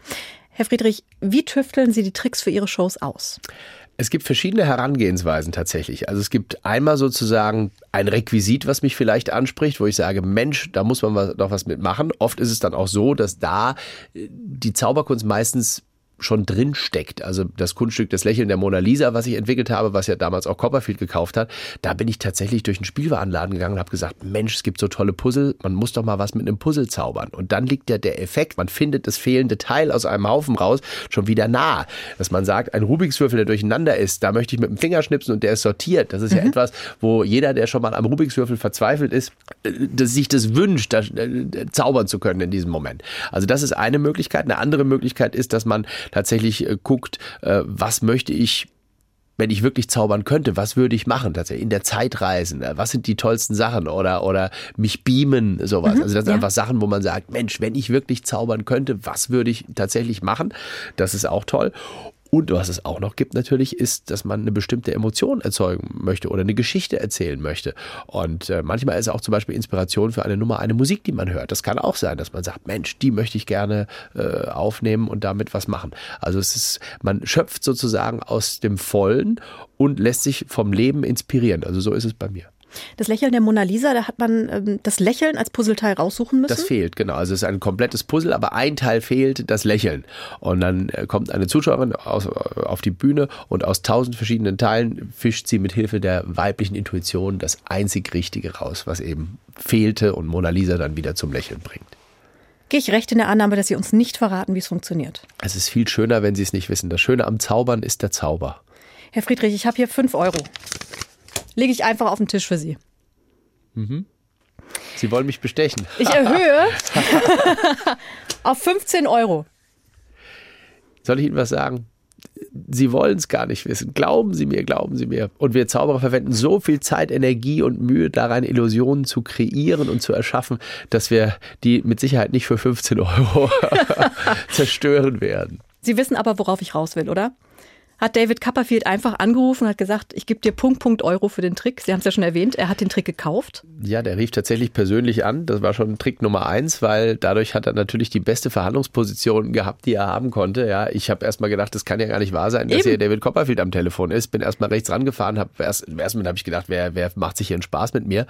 Speaker 2: Herr Friedrich, wie tüfteln Sie die Tricks für Ihre Shows aus?
Speaker 3: Es gibt verschiedene Herangehensweisen tatsächlich. Also es gibt einmal sozusagen ein Requisit, was mich vielleicht anspricht, wo ich sage, Mensch, da muss man doch was mitmachen. Oft ist es dann auch so, dass da äh, die Zauberkunst meistens schon drin steckt. Also das Kunststück Das Lächeln der Mona Lisa, was ich entwickelt habe, was ja damals auch Copperfield gekauft hat, da bin ich tatsächlich durch einen Spielwarenladen gegangen und habe gesagt, Mensch, es gibt so tolle Puzzle, man muss doch mal was mit einem Puzzle zaubern. Und dann liegt ja der Effekt, man findet das fehlende Teil aus einem Haufen raus, schon wieder nah. Dass man sagt, ein Rubikswürfel, der durcheinander ist, da möchte ich mit dem Finger schnipsen und der ist sortiert. Das ist ja etwas, wo jeder, der schon mal am Rubikswürfel verzweifelt ist, äh, dass sich das wünscht, das, äh, zaubern zu können in diesem Moment. Also das ist eine Möglichkeit. Eine andere Möglichkeit ist, dass man tatsächlich äh, guckt, äh, was möchte ich wenn ich wirklich zaubern könnte, was würde ich machen? Tatsächlich in der Zeit reisen. äh, Was sind die tollsten Sachen? Oder, oder mich beamen, sowas. also das sind
Speaker 2: ja.
Speaker 3: einfach Sachen, wo man sagt, Mensch, wenn ich wirklich zaubern könnte, was würde ich tatsächlich machen? Das ist auch toll. Und was es auch noch gibt natürlich, ist, dass man eine bestimmte Emotion erzeugen möchte oder eine Geschichte erzählen möchte. Und äh, manchmal ist auch zum Beispiel Inspiration für eine Nummer eine Musik, die man hört. Das kann auch sein, dass man sagt, Mensch, die möchte ich gerne äh, aufnehmen und damit was machen. Also es ist, man schöpft sozusagen aus dem Vollen und lässt sich vom Leben inspirieren. Also so ist es bei mir.
Speaker 2: Das Lächeln der Mona Lisa, da hat man ähm, das Lächeln als Puzzleteil raussuchen müssen.
Speaker 3: Das fehlt, genau. Also es ist ein komplettes Puzzle, aber ein Teil fehlt, das Lächeln. Und dann äh, kommt eine Zuschauerin aus, auf die Bühne und aus tausend verschiedenen Teilen fischt sie mit Hilfe der weiblichen Intuition das einzig Richtige raus, was eben fehlte und Mona Lisa dann wieder zum Lächeln bringt.
Speaker 2: Gehe ich recht in der Annahme, dass Sie uns nicht verraten, wie es funktioniert.
Speaker 3: Es ist viel schöner, wenn Sie es nicht wissen. Das Schöne am Zaubern ist der Zauber.
Speaker 2: Herr Friedrich, ich habe hier 5 Euro. Lege ich einfach auf den Tisch für Sie.
Speaker 3: Sie wollen mich bestechen.
Speaker 2: Ich erhöhe auf 15 Euro.
Speaker 3: Soll ich Ihnen was sagen? Sie wollen es gar nicht wissen. Glauben Sie mir, glauben Sie mir. Und wir Zauberer verwenden so viel Zeit, Energie und Mühe daran, Illusionen zu kreieren und zu erschaffen, dass wir die mit Sicherheit nicht für 15 Euro zerstören werden.
Speaker 2: Sie wissen aber, worauf ich raus will, oder? Hat David Copperfield einfach angerufen und hat gesagt, ich gebe dir Punkt, Punkt Euro für den Trick. Sie haben es ja schon erwähnt, er hat den Trick gekauft.
Speaker 3: Ja, der rief tatsächlich persönlich an. Das war schon Trick Nummer eins, weil dadurch hat er natürlich die beste Verhandlungsposition gehabt, die er haben konnte. Ja, ich habe erstmal gedacht, das kann ja gar nicht wahr sein, dass
Speaker 2: Eben.
Speaker 3: hier David Copperfield am Telefon ist. Bin erstmal rechts rangefahren, habe erst, Moment habe ich gedacht, wer, wer macht sich hier einen Spaß mit mir?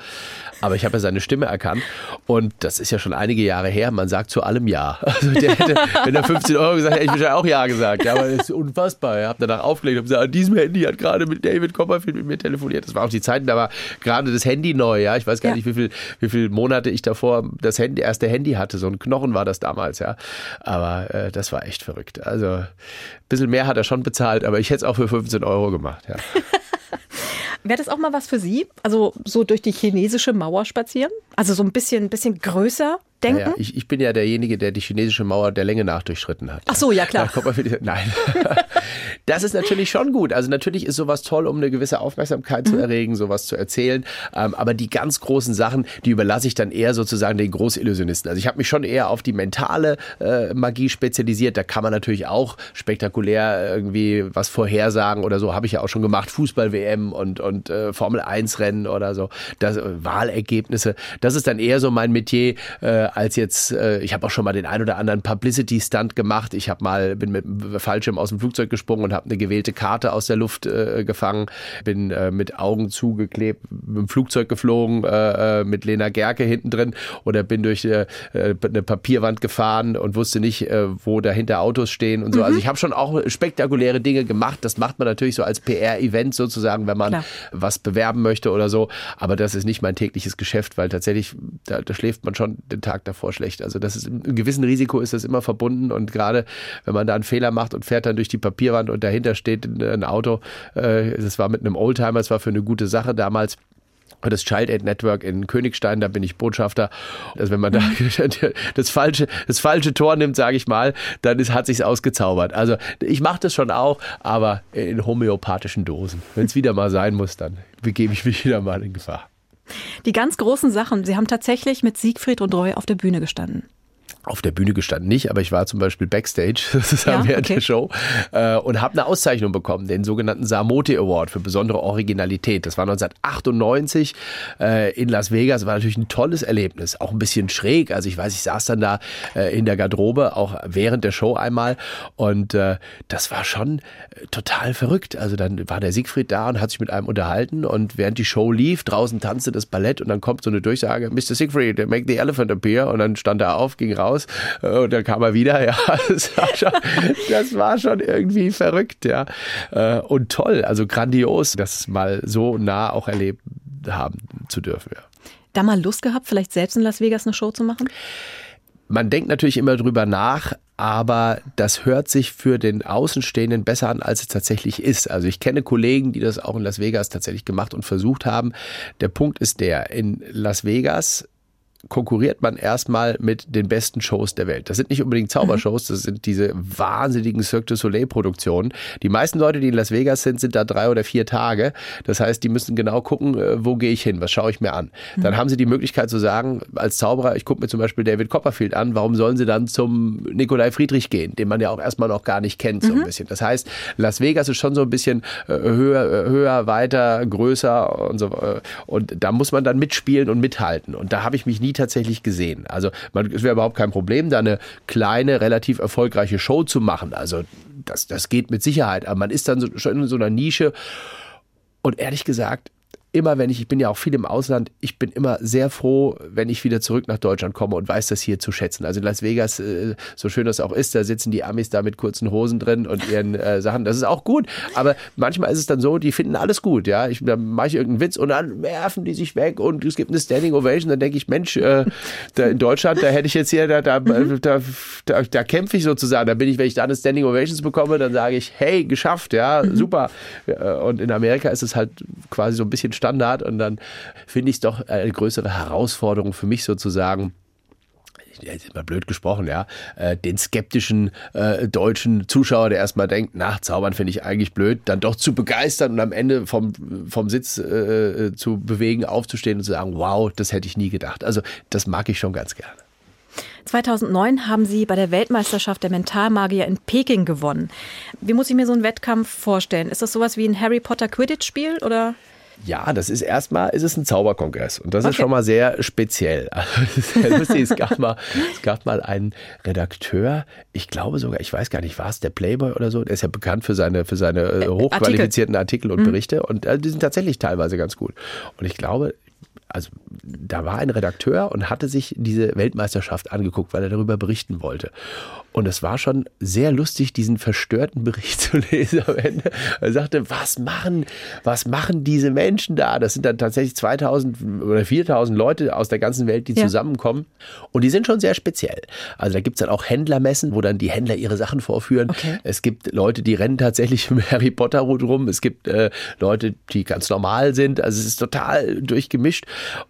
Speaker 3: Aber ich habe ja seine Stimme erkannt und das ist ja schon einige Jahre her. Man sagt zu allem Ja. Also der hätte, wenn er 15 Euro gesagt hätte, hätte ich auch Ja gesagt. Ja, aber das ist unfassbar. Ich habe danach aufgelegt und gesagt, an diesem Handy hat gerade mit David Copperfield mit mir telefoniert. Das war auch die Zeiten, da war gerade das Handy neu. Ja, ich weiß gar
Speaker 2: Ja.
Speaker 3: nicht, wie viel, wie viele Monate ich davor das Handy, erste Handy hatte. So ein Knochen war das damals, ja. Aber äh, das war echt verrückt. Also ein bisschen mehr hat er schon bezahlt, aber ich hätte es auch für 15 Euro gemacht. Ja.
Speaker 2: Wäre das auch mal was für Sie? Also so durch die chinesische Mauer spazieren? Also so ein bisschen, bisschen größer denken?
Speaker 3: Ja, ich, ich bin ja derjenige, der die chinesische Mauer der Länge nach durchschritten hat.
Speaker 2: Ach so, ja, klar.
Speaker 3: Wieder, nein. Das ist natürlich schon gut. Also natürlich ist sowas toll, um eine gewisse Aufmerksamkeit
Speaker 2: Mhm.
Speaker 3: zu erregen, sowas zu erzählen. Ähm, aber die ganz großen Sachen, die überlasse ich dann eher sozusagen den Großillusionisten. Also ich habe mich schon eher auf die mentale äh, Magie spezialisiert. Da kann man natürlich auch spektakulär irgendwie was vorhersagen oder so. Habe ich ja auch schon gemacht. Fußball-WM und, und äh, Formel-1-Rennen oder so. Das, äh, Wahlergebnisse. Das ist dann eher so mein Metier, äh, als jetzt, äh, ich habe auch schon mal den ein oder anderen Publicity-Stunt gemacht. Ich habe mal, bin mit dem Fallschirm aus dem Flugzeug gesprungen und habe eine gewählte Karte aus der Luft äh, gefangen. Bin äh, mit Augen zugeklebt, mit dem Flugzeug geflogen, äh, äh, mit Lena Gerke hinten drin oder bin durch äh, äh, eine Papierwand gefahren und wusste nicht, äh, wo dahinter Autos stehen und so. Also ich habe schon auch spektakuläre Dinge gemacht. Das macht man natürlich so als PR-Event sozusagen, wenn man
Speaker 2: Klar.
Speaker 3: was bewerben möchte oder so. Aber das ist nicht mein tägliches Geschäft, weil tatsächlich, da, da schläft man schon den Tag davor schlecht. Also das ist ein gewissen Risiko ist das immer verbunden und gerade wenn man da einen Fehler macht und fährt dann durch die Papierwand und dahinter steht ein Auto, äh, das war mit einem Oldtimer, das war für eine gute Sache damals. Das Child Aid Network in Königstein, da bin ich Botschafter. Also wenn man da das falsche, das falsche Tor nimmt, sage ich mal, dann ist, hat sich's ausgezaubert. Also ich mache das schon auch, aber in homöopathischen Dosen. Wenn es wieder mal sein muss, dann begebe ich mich wieder mal in Gefahr.
Speaker 2: Die ganz großen Sachen, Sie haben tatsächlich mit Siegfried und Roy auf der Bühne gestanden.
Speaker 3: Auf der Bühne gestanden nicht, aber ich war zum Beispiel Backstage sozusagen
Speaker 2: Ja,
Speaker 3: während
Speaker 2: okay.
Speaker 3: der Show äh, und habe eine Auszeichnung bekommen, den sogenannten Samote Award für besondere Originalität. Das war 1998 äh, in Las Vegas. War natürlich ein tolles Erlebnis, auch ein bisschen schräg. Also ich weiß, ich saß dann da äh, in der Garderobe, auch während der Show einmal und äh, das war schon äh, total verrückt. Also dann war der Siegfried da und hat sich mit einem unterhalten und während die Show lief, draußen tanzte das Ballett und dann kommt so eine Durchsage, Mr. Siegfried, make the elephant appear und dann stand er auf, ging raus äh, und dann kam er wieder. Ja, das war schon, das war schon irgendwie verrückt, ja. Äh, Und toll, also grandios, das mal so nah auch erlebt haben zu dürfen, ja.
Speaker 2: Da mal Lust gehabt, vielleicht selbst in Las Vegas eine Show zu machen?
Speaker 3: man denkt natürlich immer drüber nach, aber das hört sich für den Außenstehenden besser an, als es tatsächlich ist. Also ich kenne Kollegen, die das auch in Las Vegas tatsächlich gemacht und versucht haben. Der Punkt ist der, in Las Vegas konkurriert man erstmal mit den besten Shows der Welt. Das sind nicht unbedingt Zaubershows, das sind diese wahnsinnigen Cirque du Soleil Produktionen. Die meisten Leute, die in Las Vegas sind, sind da drei oder vier Tage. Das heißt, die müssen genau gucken, äh, wo gehe ich hin, was schaue ich mir an. Dann haben sie die Möglichkeit zu sagen, als Zauberer, ich gucke mir zum Beispiel David Copperfield an, warum sollen sie dann zum Nikolai Friedrich gehen, den man ja auch erstmal noch gar nicht kennt, so ein bisschen. Das heißt, Las Vegas ist schon so ein bisschen äh, höher, äh, höher, weiter, größer und so. Und da muss man dann mitspielen und mithalten. Und da habe ich mich nie tatsächlich gesehen. Also man, es wäre überhaupt kein Problem, da eine kleine, relativ erfolgreiche Show zu machen. Also das, das geht mit Sicherheit. Aber man ist dann so, schon in so einer Nische. Und ehrlich gesagt, immer wenn ich, ich bin ja auch viel im Ausland, ich bin immer sehr froh, wenn ich wieder zurück nach Deutschland komme und weiß das hier zu schätzen. Also in Las Vegas, äh, so schön das auch ist, da sitzen die Amis da mit kurzen Hosen drin und ihren äh, Sachen. Das ist auch gut. Aber manchmal ist es dann so, die finden alles gut, ja. Ich, da mache ich irgendeinen Witz und dann werfen die sich weg und es gibt eine Standing Ovation. Dann denke ich, Mensch, äh, in Deutschland, da hätte ich jetzt hier, da, da, da, da, da kämpfe ich sozusagen. Da bin ich, wenn ich da eine Standing Ovations bekomme, dann sage ich, hey, geschafft, ja, super. Ja, Und in Amerika ist es halt quasi so ein bisschen Standard und dann finde ich es doch eine größere Herausforderung für mich sozusagen, jetzt mal blöd gesprochen, ja, äh, den skeptischen äh, deutschen Zuschauer, der erstmal denkt, na, Zaubern finde ich eigentlich blöd, dann doch zu begeistern und am Ende vom, vom Sitz äh, zu bewegen, aufzustehen und zu sagen, wow, das hätte ich nie gedacht. Also das mag ich schon ganz gerne.
Speaker 2: 2009 haben Sie bei der Weltmeisterschaft der Mentalmagier in Peking gewonnen. Wie muss ich mir so einen Wettkampf vorstellen? Ist das sowas wie ein Harry Potter Quidditch-Spiel oder?
Speaker 3: Ja, das ist erstmal, ist es ein Zauberkongress und das
Speaker 2: Okay.
Speaker 3: ist schon mal sehr speziell. Also, es ist sehr lustig. Es gab mal, es gab mal einen Redakteur, ich glaube sogar, ich weiß gar nicht, war es der Playboy oder so? Der ist ja bekannt für seine, für seine äh, hochqualifizierten Artikel, und Berichte und äh, die sind tatsächlich teilweise ganz gut. Und ich glaube, also da war ein Redakteur und hatte sich diese Weltmeisterschaft angeguckt, weil er darüber berichten wollte. Und es war schon sehr lustig, diesen verstörten Bericht zu lesen am Ende. Er sagte, was machen, was machen diese Menschen da? Das sind dann tatsächlich 2000 oder 4000 Leute aus der ganzen Welt, die
Speaker 2: Ja.
Speaker 3: zusammenkommen. Und die sind schon sehr speziell. Also da gibt's dann auch Händlermessen, wo dann die Händler ihre Sachen vorführen.
Speaker 2: Okay.
Speaker 3: Es gibt Leute, die rennen tatsächlich im Harry Potter Hut rum. Es gibt äh, Leute, die ganz normal sind. Also es ist total durchgemischt.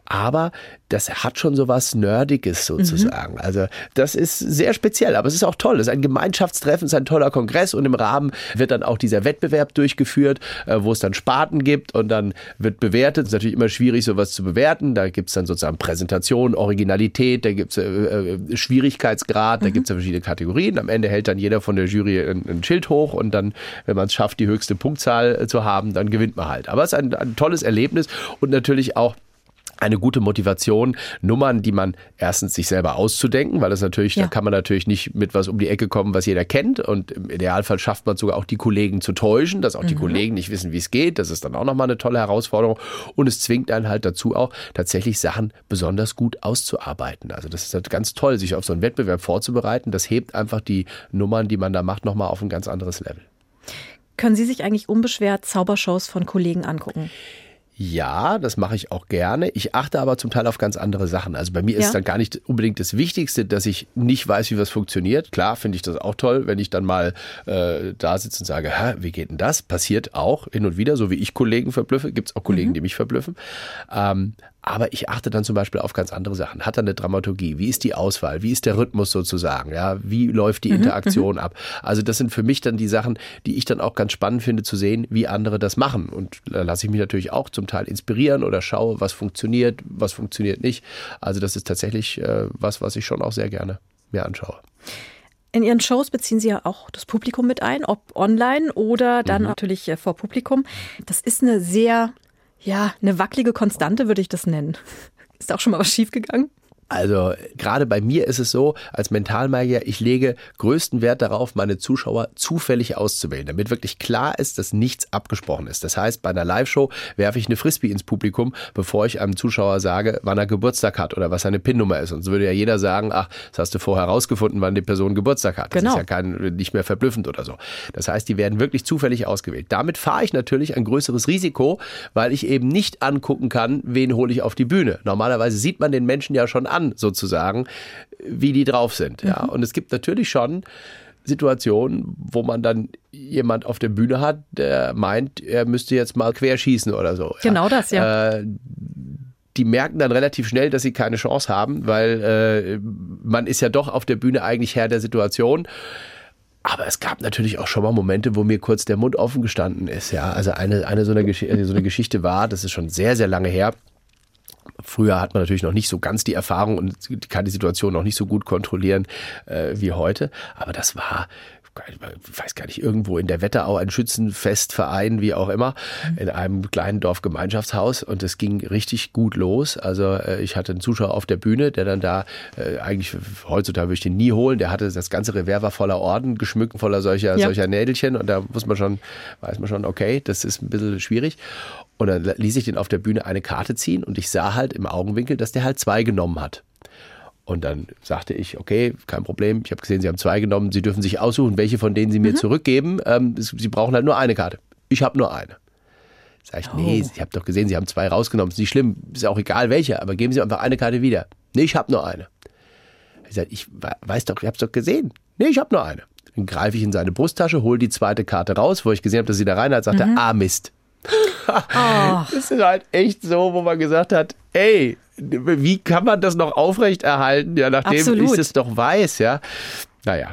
Speaker 3: Aber das hat schon so was Nerdiges sozusagen. Also das ist sehr speziell, aber es ist auch toll. Es ist ein Gemeinschaftstreffen, es ist ein toller Kongress und im Rahmen wird dann auch dieser Wettbewerb durchgeführt, äh, wo es dann Sparten gibt und dann wird bewertet. Es ist natürlich immer schwierig, sowas zu bewerten. Da gibt es dann sozusagen Präsentation, Originalität, da gibt es äh, äh, Schwierigkeitsgrad, da gibt es ja verschiedene Kategorien. Am Ende hält dann jeder von der Jury ein, ein Schild hoch und dann, wenn man es schafft, die höchste Punktzahl äh, zu haben, dann gewinnt man halt. Aber es ist ein, ein tolles Erlebnis und natürlich auch eine gute Motivation, Nummern, die man erstens sich selber auszudenken, weil das natürlich,
Speaker 2: Ja.
Speaker 3: da kann man natürlich nicht mit was um die Ecke kommen, was jeder kennt. Und im Idealfall schafft man sogar auch die Kollegen zu täuschen, dass auch die Kollegen nicht wissen, wie es geht. Das ist dann auch nochmal eine tolle Herausforderung. Und es zwingt einen halt dazu auch, tatsächlich Sachen besonders gut auszuarbeiten. Also das ist halt ganz toll, sich auf so einen Wettbewerb vorzubereiten. Das hebt einfach die Nummern, die man da macht, nochmal auf ein ganz anderes Level.
Speaker 2: Können Sie sich eigentlich unbeschwert Zaubershows von Kollegen angucken?
Speaker 3: Ja, das mache ich auch gerne. Ich achte aber zum Teil auf ganz andere Sachen. Also bei mir ist
Speaker 2: Ja.
Speaker 3: dann gar nicht unbedingt das Wichtigste, dass ich nicht weiß, wie was funktioniert. Klar finde ich das auch toll, wenn ich dann mal äh, da sitze und sage, Hä, wie geht denn das? Passiert auch hin und wieder, so wie ich Kollegen verblüffe. Gibt es auch Kollegen, die mich verblüffen. Ähm, aber ich achte dann zum Beispiel auf ganz andere Sachen. Hat er eine Dramaturgie? Wie ist die Auswahl? Wie ist der Rhythmus sozusagen? Ja, wie läuft die Interaktion ab? Also das sind für mich dann die Sachen, die ich dann auch ganz spannend finde zu sehen, wie andere das machen. Und da lasse ich mich natürlich auch zum Teil inspirieren oder schaue, was funktioniert, was funktioniert nicht. Also das ist tatsächlich äh, was, was ich schon auch sehr gerne mir anschaue.
Speaker 2: In Ihren Shows beziehen Sie ja auch das Publikum mit ein, ob online oder dann natürlich äh, vor Publikum. Das ist eine sehr, ja, eine wackelige Konstante, würde ich das nennen. Ist auch schon mal was schiefgegangen?
Speaker 3: Also gerade bei mir ist es so, als Mentalmagier, ich lege größten Wert darauf, meine Zuschauer zufällig auszuwählen, damit wirklich klar ist, dass nichts abgesprochen ist. Das heißt, bei einer Live-Show werfe ich eine Frisbee ins Publikum, bevor ich einem Zuschauer sage, wann er Geburtstag hat oder was seine PIN-Nummer ist. Und so würde ja jeder sagen, ach, das hast du vorher herausgefunden, wann die Person Geburtstag hat. Das
Speaker 2: Genau.
Speaker 3: ist ja kein, nicht mehr verblüffend oder so. Das heißt, die werden wirklich zufällig ausgewählt. Damit fahre ich natürlich ein größeres Risiko, weil ich eben nicht angucken kann, wen hole ich auf die Bühne. Normalerweise sieht man den Menschen ja schon an, sozusagen, wie die drauf sind. Ja. Und es gibt natürlich schon Situationen, wo man dann jemand auf der Bühne hat, der meint, er müsste jetzt mal querschießen oder so.
Speaker 2: Genau das, ja.
Speaker 3: Äh, die merken dann relativ schnell, dass sie keine Chance haben, weil äh, man ist ja doch auf der Bühne eigentlich Herr der Situation. Aber es gab natürlich auch schon mal Momente, wo mir kurz der Mund offen gestanden ist. Ja, also eine, eine so, eine Gesch äh, so eine Geschichte war, das ist schon sehr, sehr lange her. Früher hat man natürlich noch nicht so ganz die Erfahrung und kann die Situation noch nicht so gut kontrollieren äh, wie heute. Aber das war, ich weiß gar nicht, irgendwo in der Wetterau ein Schützenfestverein, wie auch immer, in einem kleinen Dorfgemeinschaftshaus und es ging richtig gut los. Also äh, ich hatte einen Zuschauer auf der Bühne, der dann da äh, eigentlich heutzutage würde ich den nie holen. Der hatte das ganze Revers war voller Orden, geschmückt voller solcher,
Speaker 2: Ja.
Speaker 3: solcher Nädelchen und da muss man schon, weiß man schon, okay, das ist ein bisschen schwierig. Und dann ließ ich den auf der Bühne eine Karte ziehen und ich sah halt im Augenwinkel, dass der halt zwei genommen hat. Und dann sagte ich, okay, kein Problem. Ich habe gesehen, Sie haben zwei genommen. Sie dürfen sich aussuchen, welche von denen Sie mir zurückgeben. Ähm, es- Sie brauchen halt nur eine Karte. Ich habe nur eine. Sag ich, nee, ich habe doch gesehen, Sie haben zwei rausgenommen. Ist nicht schlimm, ist auch egal welche, aber geben Sie einfach eine Karte wieder. Nee, ich habe nur eine. Ich sag, ich we- weiß doch, ich habe doch gesehen. Nee, ich habe nur eine. Dann greife ich in seine Brusttasche, hole die zweite Karte raus, wo ich gesehen habe, dass sie da rein hat, sagt er, ah Mist. Das ist halt echt so, wo man gesagt hat, ey, wie kann man das noch aufrechterhalten, ja, nachdem
Speaker 2: Absolut.
Speaker 3: ich es doch weiß, ja. Naja.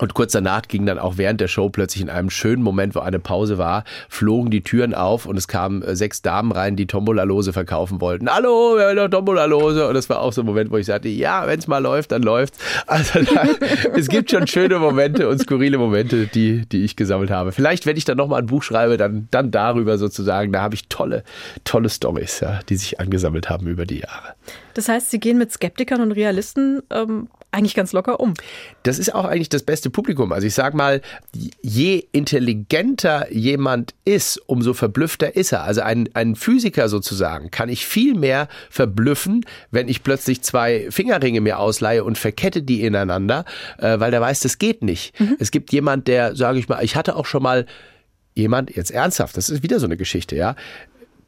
Speaker 3: Und kurz danach ging dann auch während der Show plötzlich in einem schönen Moment, wo eine Pause war, flogen die Türen auf und es kamen äh, sechs Damen rein, die Tombola-Lose verkaufen wollten. Hallo, wir haben noch Tombola-Lose. Und das war auch so ein Moment, wo ich sagte, ja, wenn es mal läuft, dann läuft's. Also da, es gibt schon schöne Momente und skurrile Momente, die, die ich gesammelt habe. Vielleicht, wenn ich dann nochmal ein Buch schreibe, dann, dann darüber sozusagen. Da habe ich tolle, tolle Stories, ja, die sich angesammelt haben über die Jahre.
Speaker 2: Das heißt, Sie gehen mit Skeptikern und Realisten ähm, eigentlich ganz locker um.
Speaker 3: Das ist auch eigentlich das beste Publikum. Also ich sage mal, je intelligenter jemand ist, umso verblüffter ist er. Also ein, ein Physiker sozusagen kann ich viel mehr verblüffen, wenn ich plötzlich zwei Fingerringe mir ausleihe und verkette die ineinander, äh, weil der weiß, das geht nicht. Mhm. Es gibt jemand, der, sage ich mal, ich hatte auch schon mal jemand, jetzt ernsthaft, das ist wieder so eine Geschichte, ja,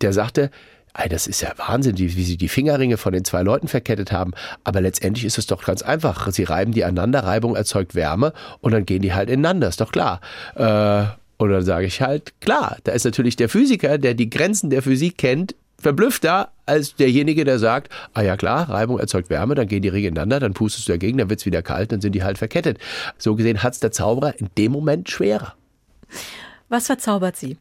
Speaker 3: der sagte, Ey, das ist ja Wahnsinn, wie, wie sie die Fingerringe von den zwei Leuten verkettet haben. Aber letztendlich ist es doch ganz einfach. Sie reiben die aneinander, Reibung erzeugt Wärme und dann gehen die halt ineinander, ist doch klar. Äh, und dann sage ich halt, klar, da ist natürlich der Physiker, der die Grenzen der Physik kennt, verblüffter als derjenige, der sagt, ah ja klar, Reibung erzeugt Wärme, dann gehen die Ringe ineinander, dann pustest du dagegen, dann wird es wieder kalt, dann sind die halt verkettet. So gesehen hat es der Zauberer in dem Moment schwerer.
Speaker 2: Was verzaubert Sie?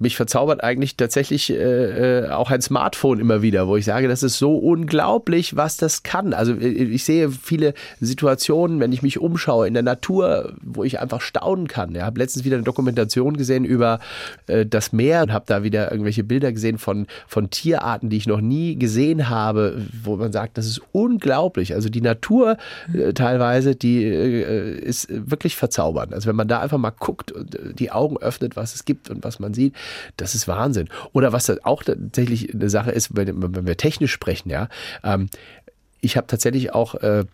Speaker 3: Mich verzaubert eigentlich tatsächlich äh, äh, auch ein Smartphone immer wieder, wo ich sage, das ist so unglaublich, was das kann. Also äh, ich sehe viele Situationen, wenn ich mich umschaue in der Natur, wo ich einfach staunen kann. Ich habe letztens wieder eine Dokumentation gesehen über äh, das Meer und habe da wieder irgendwelche Bilder gesehen von, von Tierarten, die ich noch nie gesehen habe, wo man sagt, das ist unglaublich. Also die Natur äh, teilweise, die äh, ist wirklich verzaubernd. Also wenn man da einfach mal guckt und äh, die Augen öffnet, was es gibt und was man sieht, das ist Wahnsinn. Oder was auch tatsächlich eine Sache ist, wenn, wir technisch sprechen, ja. Ähm, ich habe tatsächlich auch äh,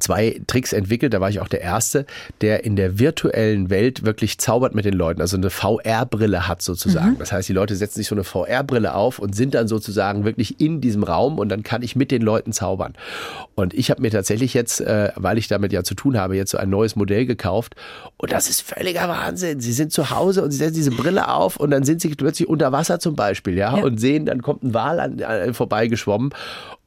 Speaker 3: zwei Tricks entwickelt. Da war ich auch der Erste, der in der virtuellen Welt wirklich zaubert mit den Leuten, also eine VR-Brille hat sozusagen. Mhm. Das heißt, die Leute setzen sich so eine VR-Brille auf und sind dann sozusagen wirklich in diesem Raum und dann kann ich mit den Leuten zaubern. Und ich habe mir tatsächlich jetzt, äh, weil ich damit ja zu tun habe, jetzt so ein neues Modell gekauft und das ist völliger Wahnsinn. Sie sind zu Hause und sie setzen diese Brille auf und dann sind sie plötzlich unter Wasser zum Beispiel, ja, ja. und sehen, dann kommt ein Wal an, an, vorbeigeschwommen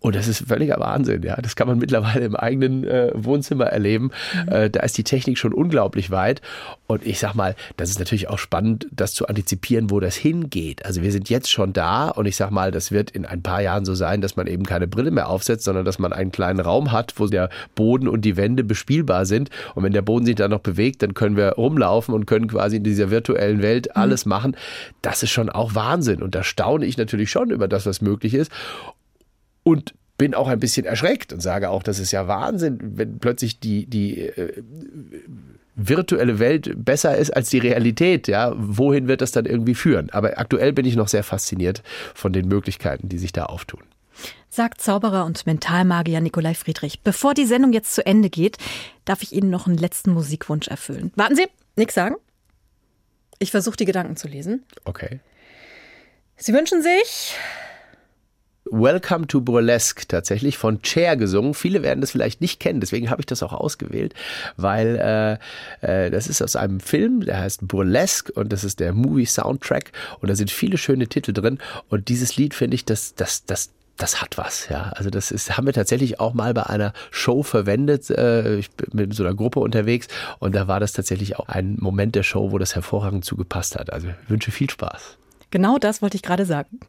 Speaker 3: und das ist völliger Wahnsinn, ja. Das kann man mittlerweile im eigenen äh, Wohnzimmer erleben. Mhm. Äh, da ist die Technik schon unglaublich weit. Und ich sag mal, das ist natürlich auch spannend, das zu antizipieren, wo das hingeht. Also wir sind jetzt schon da und ich sag mal, das wird in ein paar Jahren so sein, dass man eben keine Brille mehr aufsetzt, sondern dass man einen kleinen Raum hat, wo der Boden und die Wände bespielbar sind. Und wenn der Boden sich dann noch bewegt, dann können wir rumlaufen und können quasi in dieser virtuellen Welt mhm. alles mhm. machen. Das ist schon auch Wahnsinn. Und da staune ich natürlich schon über das, was möglich ist und bin auch ein bisschen erschreckt und sage auch, das ist ja Wahnsinn, wenn plötzlich die, die äh, virtuelle Welt besser ist als die Realität. Ja, wohin wird das dann irgendwie führen? Aber aktuell bin ich noch sehr fasziniert von den Möglichkeiten, die sich da auftun.
Speaker 2: Sagt Zauberer und Mentalmagier Nikolai Friedrich. Bevor die Sendung jetzt zu Ende geht, darf ich Ihnen noch einen letzten Musikwunsch erfüllen. Warten Sie, nichts sagen. Ich versuche die Gedanken zu lesen.
Speaker 3: Okay.
Speaker 2: Sie wünschen sich
Speaker 3: Welcome to Burlesque tatsächlich von Cher gesungen. Viele werden das vielleicht nicht kennen, deswegen habe ich das auch ausgewählt, weil äh, äh, das ist aus einem Film, der heißt Burlesque und das ist der Movie Soundtrack und da sind viele schöne Titel drin und dieses Lied finde ich, das, das, das, das hat was, ja. Also das ist, haben wir tatsächlich auch mal bei einer Show verwendet. Äh, ich bin mit so einer Gruppe unterwegs und da war das tatsächlich auch ein Moment der Show, wo das hervorragend zugepasst hat. Also ich wünsche viel Spaß.
Speaker 2: Genau das wollte ich gerade sagen.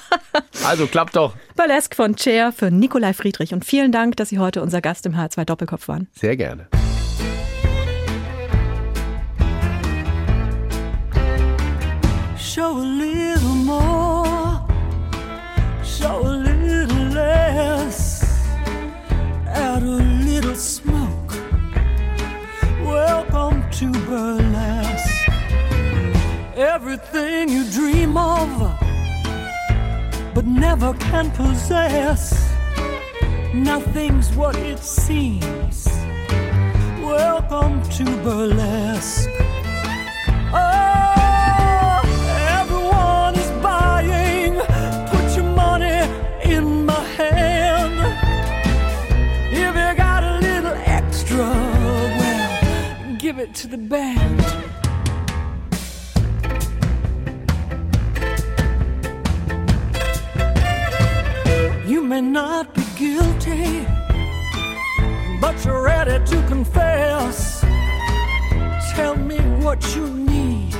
Speaker 3: also klappt doch.
Speaker 2: Burlesque von Chair für Nikolai Friedrich. Und vielen Dank, dass Sie heute unser Gast im H2 Doppelkopf waren.
Speaker 3: Sehr gerne. Show a little more, show a little less, add a little smoke. Welcome to Burlesque. Everything you dream of, but never can possess. Nothing's what it seems. Welcome to burlesque. Oh, everyone is buying. Put your money in my hand. If you got a little extra, well, give it to the band. may not be guilty, but you're ready to confess.
Speaker 5: Tell me what you need.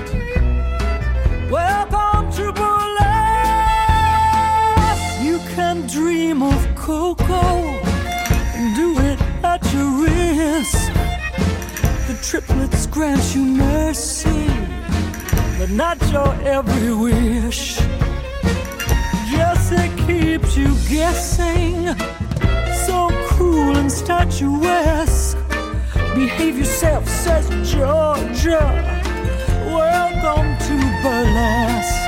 Speaker 5: Welcome to burlesque. You can dream of cocoa and do it at your risk. The triplets grant you mercy, but not your every wish that keeps you guessing. So cruel and statuesque. Behave yourself, says Georgia. Welcome to burlesque.